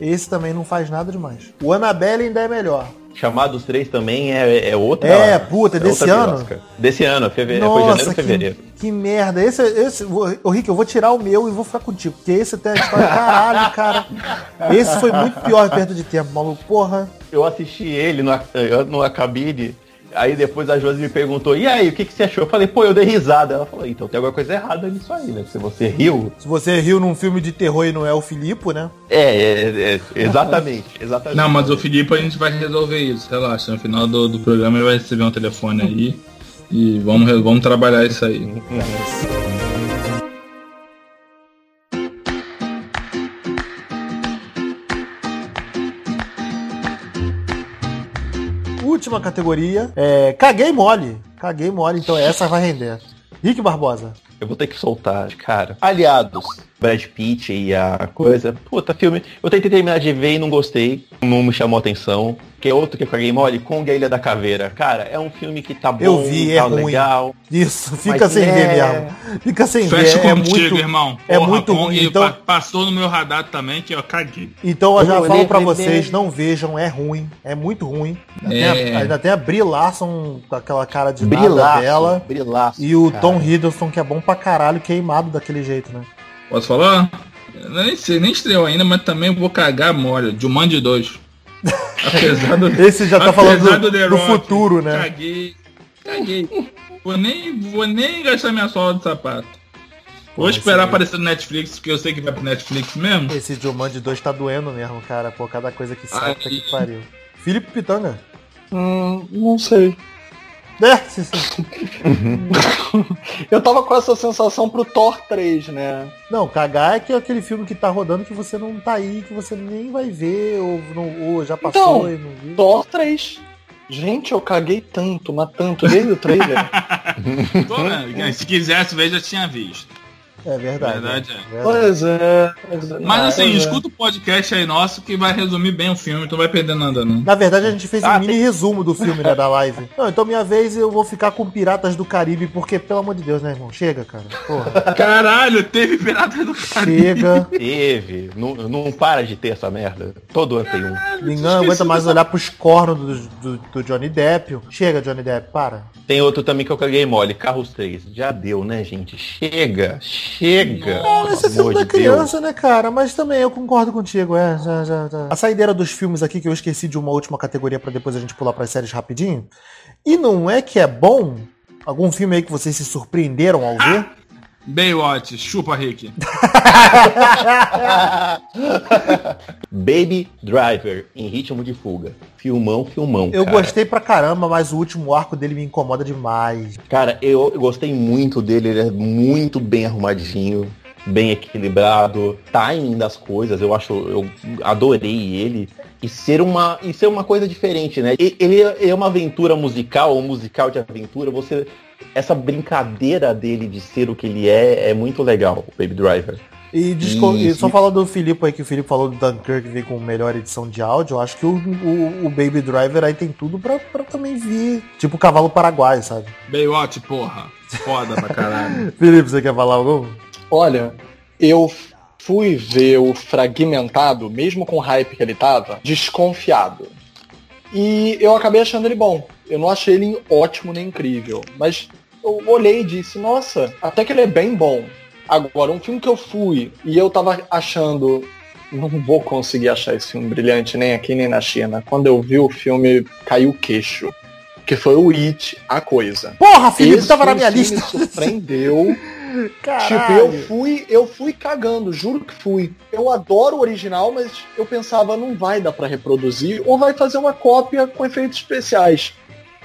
esse também não faz nada demais. O Annabelle ainda é melhor. Chamados 3 também é, é outra. É, puta, desse outra ano? Desse ano, feve... foi janeiro ou que, fevereiro. que merda. Esse, esse, ô Rick, eu vou tirar o meu e vou ficar contigo. Porque esse até a história, caralho, cara. Esse foi muito pior perto de tempo, maluco. Porra. Eu assisti ele no, no cabine. Aí depois a Josi me perguntou, e aí, o que, que você achou? Eu falei, pô, eu dei risada. Ela falou, então tem alguma coisa errada nisso aí, né? Se você riu. Se você riu num filme de terror e não é o Filipe, né? É, é, é exatamente, exatamente. Não, mas o Filipe a gente vai resolver isso, relaxa. No final do, do programa ele vai receber um telefone aí. E vamos, vamos trabalhar isso aí. Última categoria é Caguei Mole. Caguei Mole, então essa vai render. Rick Barbosa. Eu vou ter que soltar, cara. Aliados. Brad Pitt e a coisa. Puta, filme. Eu tentei terminar de ver e não gostei. Não me chamou atenção. Que é outro que eu caguei mole, Kong a Ilha da Caveira. Cara, é um filme que tá bom, Eu vi, é tá ruim. legal. Isso, fica sem é- ver mesmo. Fica sem Fecha ver. É contigo, muito, irmão. é Porra, muito Kong ruim. Então, pa- Passou no meu radar também, que eu caguei. então eu já Eu falo pra vocês, não vejam, é ruim. É muito ruim. Ainda, É. tem, a, ainda tem a Brie Larson com aquela cara de nada Brilaço, dela. brilaço, E o cara. Tom Hiddleston, que é bom pra caralho, queimado daquele jeito, né? Posso falar? Nem sei, nem estreou ainda, mas também vou cagar mole. Jumanji 2. Apesar do, Esse já tá falando apesar do- do Rock, futuro, né? Caguei. Caguei. Vou nem, vou nem gastar minha sola de sapato. Vou esperar aí. aparecer no Netflix, porque eu sei que vai pro Netflix mesmo. Esse Jumanji 2 tá doendo mesmo, cara. Pô, cada coisa que sai, que pariu. Felipe Pitanga. Hum, não sei. É, sim. Eu tava com essa sensação pro Thor 3, né? Não, cagar é que é aquele filme que tá rodando que você não tá aí, que você nem vai ver, ou, não, ou já passou Então, e não viu. Thor 3. Gente, eu caguei tanto, mas tanto, desde o trailer. Se quisesse ver, já tinha visto. É verdade. Verdade, é. é. verdade. pois é. pois é. Mas assim, Pois é. escuta o podcast aí nosso que vai resumir bem o filme, tu não vai perder nada não. Na verdade, a gente fez um Ah, mini resumo do filme, né, da live. Não, então minha vez eu vou ficar com Piratas do Caribe, porque, pelo amor de Deus, né, irmão? Chega, cara. Porra. Caralho, teve Pirata do Caribe. Chega. Teve. Não, não para de ter essa merda. Todo ano tem um. Ninguém aguenta mais olhar pros cornos do, do, do Johnny Depp. Chega, Johnny Depp, para. Tem outro também que eu caguei mole, Carros 3. Já deu, né, gente? Chega, chega. Não, esse é Pelo filme da Deus. criança, né, cara? Mas também eu concordo contigo, é. Já, já, já. A saideira dos filmes aqui, que eu esqueci de uma última categoria pra depois a gente pular pras séries rapidinho. E não é que é bom? Algum filme aí que vocês se surpreenderam ao ver? Baywatch, chupa Rick. Baby Driver, em ritmo de fuga. Filmão, filmão. Eu cara. gostei pra caramba, mas o último arco dele me incomoda demais. Cara, eu, eu gostei muito dele, ele é muito bem arrumadinho, bem equilibrado, timing das coisas, eu acho, eu adorei ele. E ser uma, e ser uma coisa diferente, né? E- Ele é é uma aventura musical, um musical de aventura, você. Essa brincadeira dele de ser o que ele é, é muito legal, o Baby Driver. E, disco- e Isso. só falar do Filipe aí, que o Filipe falou do Dunkirk veio com melhor edição de áudio, eu acho que o, o, o Baby Driver aí tem tudo pra, pra também vir, tipo o cavalo paraguai, sabe? Baywatch, porra. Foda pra caralho. Felipe, você quer falar algum? Olha, eu fui ver o fragmentado, mesmo com o hype que ele tava, desconfiado. E eu acabei achando ele bom. Eu não achei ele ótimo nem incrível. Mas eu olhei e disse, nossa, até que ele é bem bom. Agora, um filme que eu fui e eu tava achando. Não vou conseguir achar esse filme brilhante nem aqui nem na China. Quando eu vi o filme, caiu o queixo. Que foi o It, a coisa. Porra, Felipe, Esse tava na minha lista. Me surpreendeu. Caralho. Tipo, eu fui, eu fui cagando, juro que fui. Eu adoro o original, mas eu pensava, não vai dar pra reproduzir, ou vai fazer uma cópia com efeitos especiais.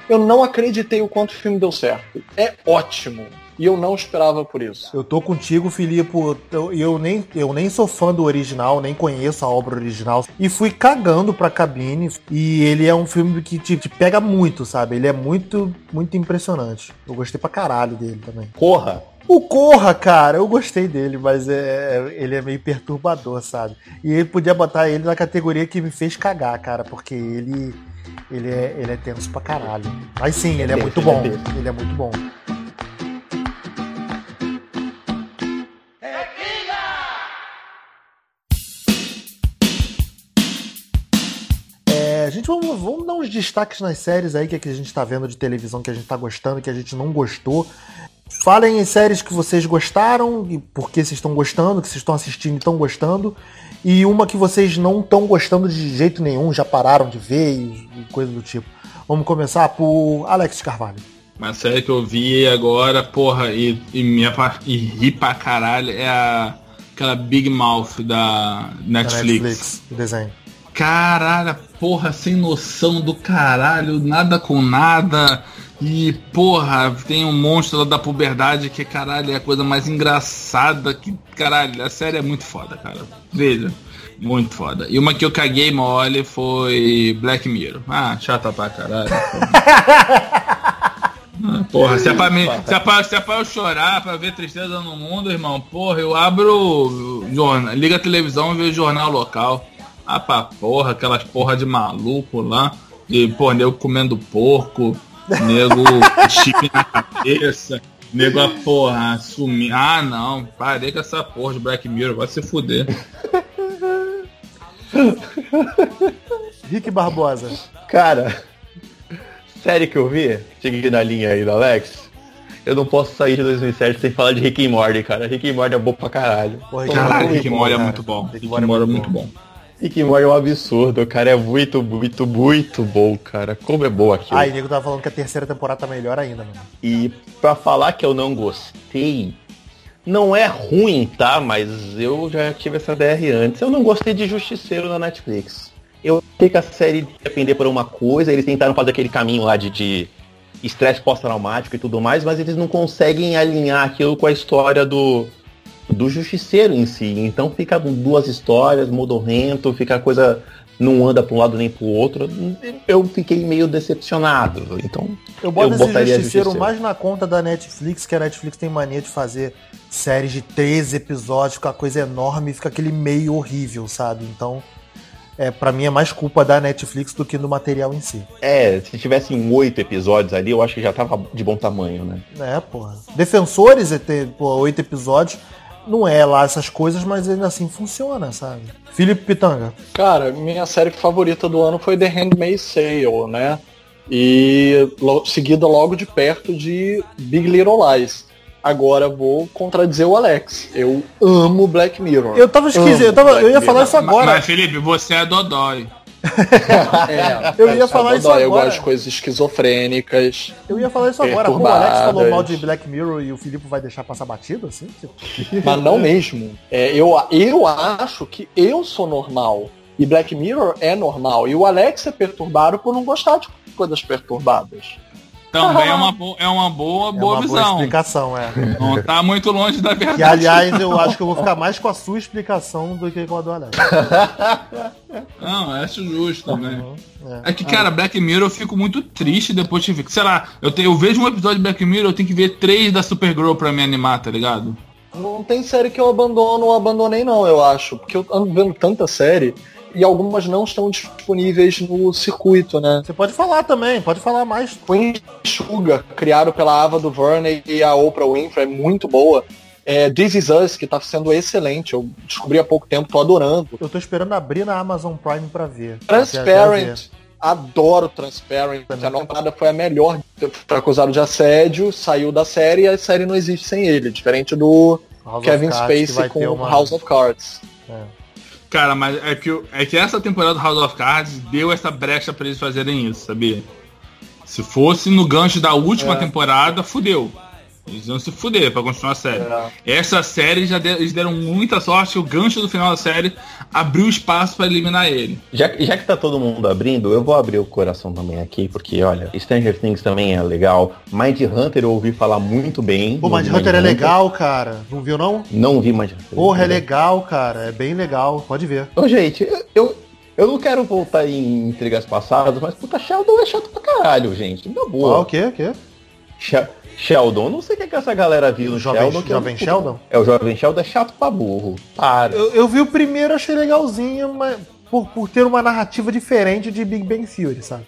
Eu não acreditei o quanto o filme deu certo. É ótimo. E eu não esperava por isso. Eu tô contigo, Filipe. Eu, eu, nem, eu nem sou fã do original, nem conheço a obra original. E fui cagando pra cabine. E ele é um filme que te, te pega muito, sabe? Ele é muito, muito impressionante. Eu gostei pra caralho dele também. Corra! O Corra, cara, eu gostei dele, mas é, ele é meio perturbador, sabe? E ele podia botar ele na categoria que me fez cagar, cara, porque ele. Ele é, ele é tenso pra caralho. Mas sim, ele é Ele é muito tenso, bom. ele é. Ele é muito bom. É, a gente gente, vamos, vamos dar uns destaques nas séries aí que, é que a gente tá vendo de televisão, que a gente tá gostando, que a gente não gostou. Falem em séries que vocês gostaram e por que vocês estão gostando, que vocês estão assistindo e estão gostando. E uma que vocês não estão gostando de jeito nenhum, já pararam de ver e, coisa do tipo. Vamos começar por Alex Carvalho. Uma série que eu vi agora, porra, e, e, minha, e ri pra caralho é a, aquela Big Mouth da Da Netflix. Netflix, o desenho. Caralho, porra, sem noção do caralho, nada com nada. E, porra, tem um monstro lá da puberdade que, caralho, é a coisa mais engraçada que, caralho, a série é muito foda, cara. Veja, muito foda. E uma que eu caguei mole foi Black Mirror. Ah, chata pra caralho. Ah, Porra, se é, pra mim, se, é pra, se é pra eu chorar, pra ver tristeza no mundo, irmão, porra, eu abro jornal, liga a televisão e vejo o jornal local. Ah, pra porra, aquelas porra de maluco lá. E, porra, nego comendo porco, nego chip na cabeça, nego a porra sumir. Ah, não, parei com essa porra de Black Mirror, vai se fuder. Rick Barbosa. Cara, série que eu vi, cheguei na linha aí do Alex, eu não posso sair de 2007 sem falar de Rick and Morty, cara. Rick and Morty é bom pra caralho. Porra, Rick Rick and Morty é cara. muito bom. Rick Rick and Morty é muito bom. Rick and Morty é um absurdo, cara. É muito, muito, muito bom, cara. Como é bom aquilo. E o nego tava falando que a terceira temporada tá melhor ainda, mano. E pra falar que eu não gostei, não é ruim, tá? Mas eu já tive essa DR antes. Eu não gostei de Justiceiro na Netflix. Eu achei que a série depender por uma coisa, eles tentaram fazer aquele caminho lá de, de estresse pós-traumático e tudo mais, mas eles não conseguem alinhar aquilo com a história do, do Justiceiro em si. Então fica duas histórias, modorrento, fica a coisa não anda para um lado nem para o outro. Eu fiquei meio decepcionado. Então Eu boto Eu esse botaria justiceiro, Justiceiro. mais na conta da Netflix, que a Netflix tem mania de fazer séries de 13 episódios, fica uma coisa enorme, fica aquele meio horrível, sabe? Então, é, para mim é mais culpa da Netflix do que do material em si. É, se tivessem oito episódios ali, eu acho que já tava de bom tamanho, né? É, porra. Defensores, é ter, oito episódios, não é lá essas coisas, mas ainda assim funciona, sabe? Felipe Pitanga. Cara, minha série favorita do ano foi The Handmaid's Tale, né? E lo- seguida logo de perto de Big Little Lies. Agora vou contradizer o Alex. Eu amo Black Mirror. Eu tava esquisito, eu, tava, eu ia Black falar Mirror. isso agora. Mas, Felipe, você é Dodói. É, Eu ia falar isso dodói, Eu agora. gosto de coisas esquizofrênicas. Eu ia falar isso agora. Como o Alex falou mal de Black Mirror e o Filipe vai deixar passar batido, assim? Tipo, Mas não mesmo. É, eu, eu acho que eu sou normal. E Black Mirror é normal. E o Alex é perturbado por não gostar de coisas perturbadas. Também é uma, bo é uma boa, é boa uma boa visão. explicação, é. Não tá muito longe da verdade. Que, aliás, eu acho que eu vou ficar mais com a sua explicação do que com a do Alex. Não, acho justo também. É. É que, cara, Black Mirror eu fico muito triste depois de ver. Sei lá, eu, te- eu vejo um episódio de Black Mirror, eu tenho que ver três da Supergirl pra me animar, tá ligado? Não tem série que eu abandono ou abandonei não, eu acho. Porque eu ando vendo tanta série e algumas não estão disponíveis no circuito, né? Você pode falar também, pode falar mais. O Enxuga, criado pela Ava DuVernay e a Oprah Winfrey, é muito boa. É, This Is Us, que tá sendo excelente. Eu descobri há pouco tempo, tô adorando. Eu tô esperando abrir na Amazon Prime pra ver. Transparent. Adoro Transparent. A namorada foi a melhor. Foi acusado de assédio, saiu da série e a série não existe sem ele. Diferente do House Kevin Spacey com uma- House of Cards. Cara, mas é que, é que essa temporada do House of Cards deu essa brecha pra eles fazerem isso, sabia? Se fosse no gancho da última É. temporada, fudeu. Eles iam se fuder pra continuar a série. É. Essa série já de- eles deram muita sorte o gancho do final da série abriu espaço pra eliminar ele. Já, já que tá todo mundo abrindo, eu vou abrir o coração também aqui, porque olha, Stranger Things também é legal. Mind Hunter eu ouvi falar muito bem. Pô, Mind Hunter é legal, cara. Não viu, não? Não vi Mind Hunter. Porra, é legal, cara. É bem legal. Pode ver. Ô, gente, eu, eu, eu não quero voltar em intrigas passadas, mas puta, Sheldon é chato pra caralho, gente. Na Ah, boa. o quê? O quê? Sheldon, não sei o que, que essa galera viu no Jovem- Sheldon. eu- Jovem Sheldon? É, o Jovem Sheldon é chato pra burro. Para. Eu, eu vi o primeiro, achei legalzinho, mas por, por ter uma narrativa diferente de Big Bang Theory, sabe?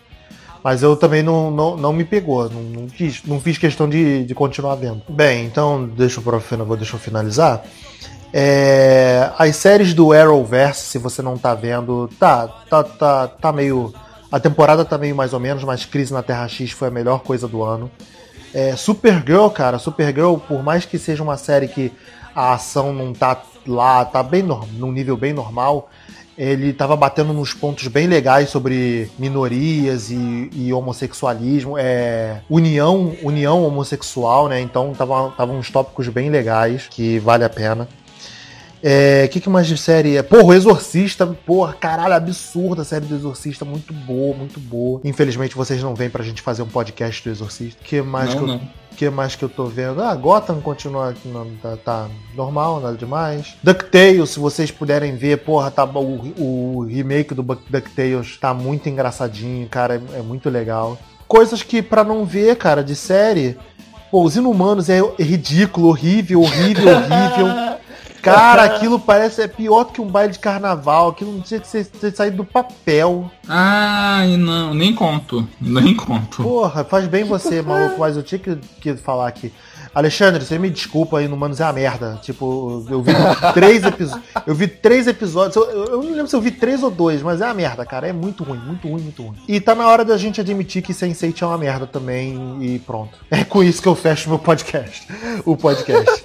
Mas eu também não, não, não me pegou, não, não, quis, não fiz questão de, de continuar vendo. Bem, então deixa eu, vou- deixa eu finalizar. É, as séries do Arrowverse, se você não tá vendo, tá, tá, tá, tá meio A temporada tá meio mais ou menos, mas Crise na Terra X foi a melhor coisa do ano. É, Supergirl, cara, Supergirl, por mais que seja uma série que a ação não tá lá, tá bem num nível bem normal, ele tava batendo nos pontos bem legais sobre minorias e, e homossexualismo, é, união, união homossexual, né? Então tava, tava uns tópicos bem legais que vale a pena. É, que, que mais de série é? Porra, o Exorcista, porra, caralho, absurda a série do Exorcista, muito boa, muito boa. Infelizmente vocês não vêm pra gente fazer um podcast do Exorcista. que mais Não, que eu, não. que mais que eu tô vendo? Ah, Gotham continua aqui, não, tá, tá normal, nada demais. DuckTales, se vocês puderem ver, porra, tá, o, o remake do DuckTales tá muito engraçadinho, cara, é, é muito legal. Coisas que pra não ver, cara, de série, pô, os Inumanos é ridículo, horrível, horrível, horrível. Cara, aquilo parece é pior do que um baile de carnaval, aquilo não tinha que ser, ter saído do papel. Ai, não, nem conto. Nem conto. Porra, faz bem você, maluco, mas eu tinha que, que falar aqui. Alexandre, você me desculpa aí, no Manos é a merda. Tipo, eu vi três episódios. Eu vi três episódios. Eu não lembro se eu vi três ou dois, mas é a merda, cara. É muito ruim, muito ruim, muito ruim. E tá na hora da gente admitir que Sense8 é uma merda também e pronto. É com isso que eu fecho meu podcast. O podcast.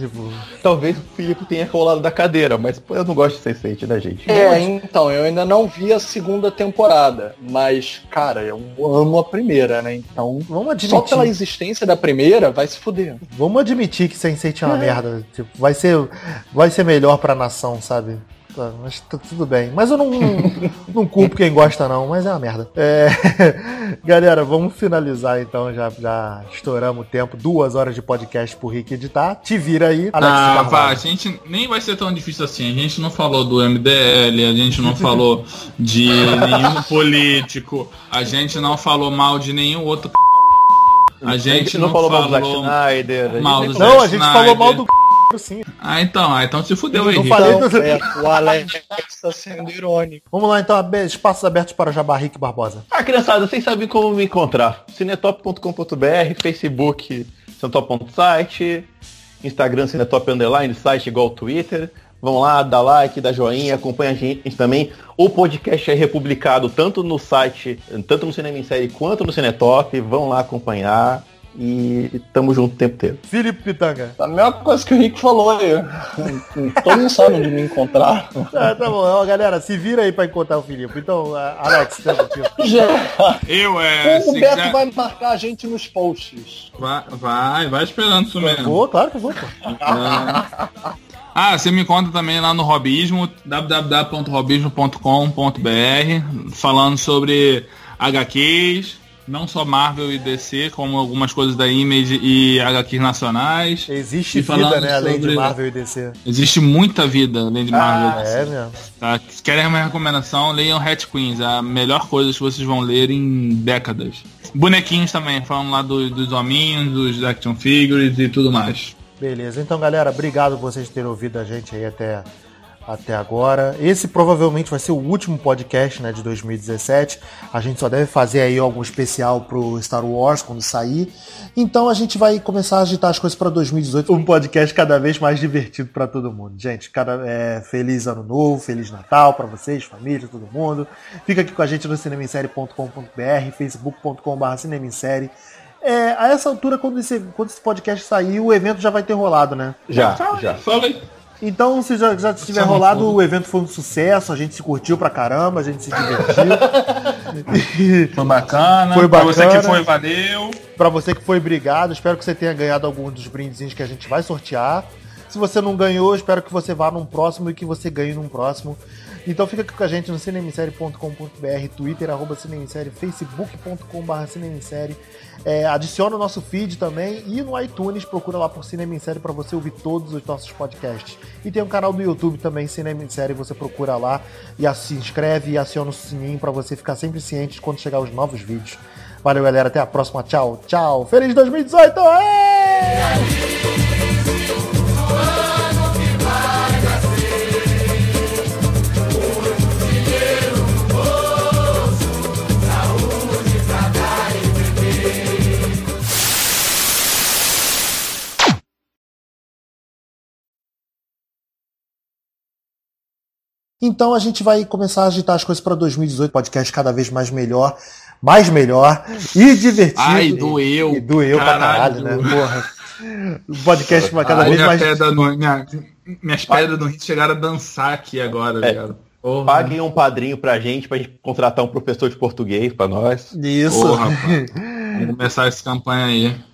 Tipo. Talvez o Filipe tenha rolado da cadeira, mas pô, eu não gosto de Sense8, né, gente? É, então, eu ainda não vi a segunda temporada, mas, cara, eu amo a primeira, né? Então, Vamos só admitir. pela existência da primeira, vai se fuder. Vamos admitir que Sense8 é uma merda. Tipo, vai ser, vai ser melhor pra nação, sabe? Tá, Mas tá tudo bem. Mas eu não, não, não culpo quem gosta, não, mas é uma merda. É, Galera, vamos finalizar então. Já, já estouramos o tempo. Duas horas de podcast pro Rick editar. Te vira aí, Alex Ah, vá, a gente nem vai ser tão difícil assim. A gente não falou do MDL, a gente não falou de nenhum político, a gente não falou mal de nenhum outro. A gente, não, falou mal do Zack falou- Snyder. a gente mal do Não, a gente Snyder. falou mal do sim. Ah, então, ah, então se fudeu aí. não falei- Então, é, o Alex está sendo irônico. Vamos lá então, espaços abertos para Jabá Rick Barbosa. Ah, criançada, vocês sabem como me encontrar. Cinetop.com.br, Facebook, cinetop.site, Instagram Cinetop Underline, site igual ao Twitter. Vão lá, dá like, dá joinha, acompanha a gente também. O podcast é republicado tanto no site, tanto no Cinema em Série quanto no Cinetop. Vão lá acompanhar e tamo junto o tempo inteiro. Felipe Pitanga. A mesma coisa que o Rick falou aí. Todo mundo sabe onde me encontrar. Ah, tá bom, Ó, galera, se vira aí pra encontrar o Felipe. Então, Alex, tá. Eu, é, O se Beto quiser, vai marcar a gente nos posts. vai, vai, vai esperando isso mesmo. Vou, claro que vou, pô. Ah, você me conta também lá no Robismo, www.robismo.com.br, falando sobre HQs, não só Marvel e DC, como algumas coisas da Image e HQs nacionais. Existe E vida, né, além de sobre- Marvel e DC. Existe muita vida além de Marvel e DC. É mesmo. Tá? Se querem uma recomendação, leiam Hat Queens, a melhor coisa que vocês vão ler em décadas. Bonequinhos também, falando lá do- dos hominhos, dos action figures e tudo mais. Beleza, então galera, obrigado por vocês terem ouvido a gente aí até, até agora. Esse provavelmente vai ser o último podcast né, de 2017. A gente só deve fazer aí algum especial pro Star Wars quando sair. Então a gente vai começar a agitar as coisas para 2018. Um podcast cada vez mais divertido para todo mundo. Gente, cada, é, feliz ano novo, feliz Natal para vocês, família, todo mundo. Fica aqui com a gente no cinemissérie.com.br, facebook.com.br cinemissérie. É, a essa altura, quando esse, quando esse podcast sair, o evento já vai ter rolado, né? Já, já. fala aí. Então, se já, já tiver uma rolado, o evento foi um sucesso, a gente se curtiu pra caramba, a gente se divertiu. Foi bacana. Foi Pra você bacana. que foi, valeu. pra você que foi obrigado, espero que você tenha ganhado algum dos brindezinhos que a gente vai sortear. Se você não ganhou, espero que você vá num próximo e que você ganhe num próximo. Então fica aqui com a gente no cinemissérie.com.br, Twitter, arroba cinemissérie, facebook.com.br cinemissérie. É, adiciona o nosso feed também e no iTunes procura lá por Cinema em Série para você ouvir todos os nossos podcasts. E tem um canal do YouTube também, Cinema em Série, você procura lá e se inscreve e aciona o sininho para você ficar sempre ciente de quando chegar os novos vídeos. Valeu, galera. Até a próxima. Tchau, tchau. Feliz 2018! Aê! Então a gente vai começar a agitar as coisas para 2018, podcast cada vez mais melhor, mais melhor e divertido. Ai, doeu. E doeu pra caralho, Caralho. né? Porra. O podcast cada Ai, vez minha mais. pedra no, minha- minhas pedras no rio chegaram a dançar aqui agora, É. ligado? Porra. Paguem um padrinho pra gente, pra gente contratar um professor de português pra nós. Isso. Porra, rapaz. Vamos começar essa campanha aí.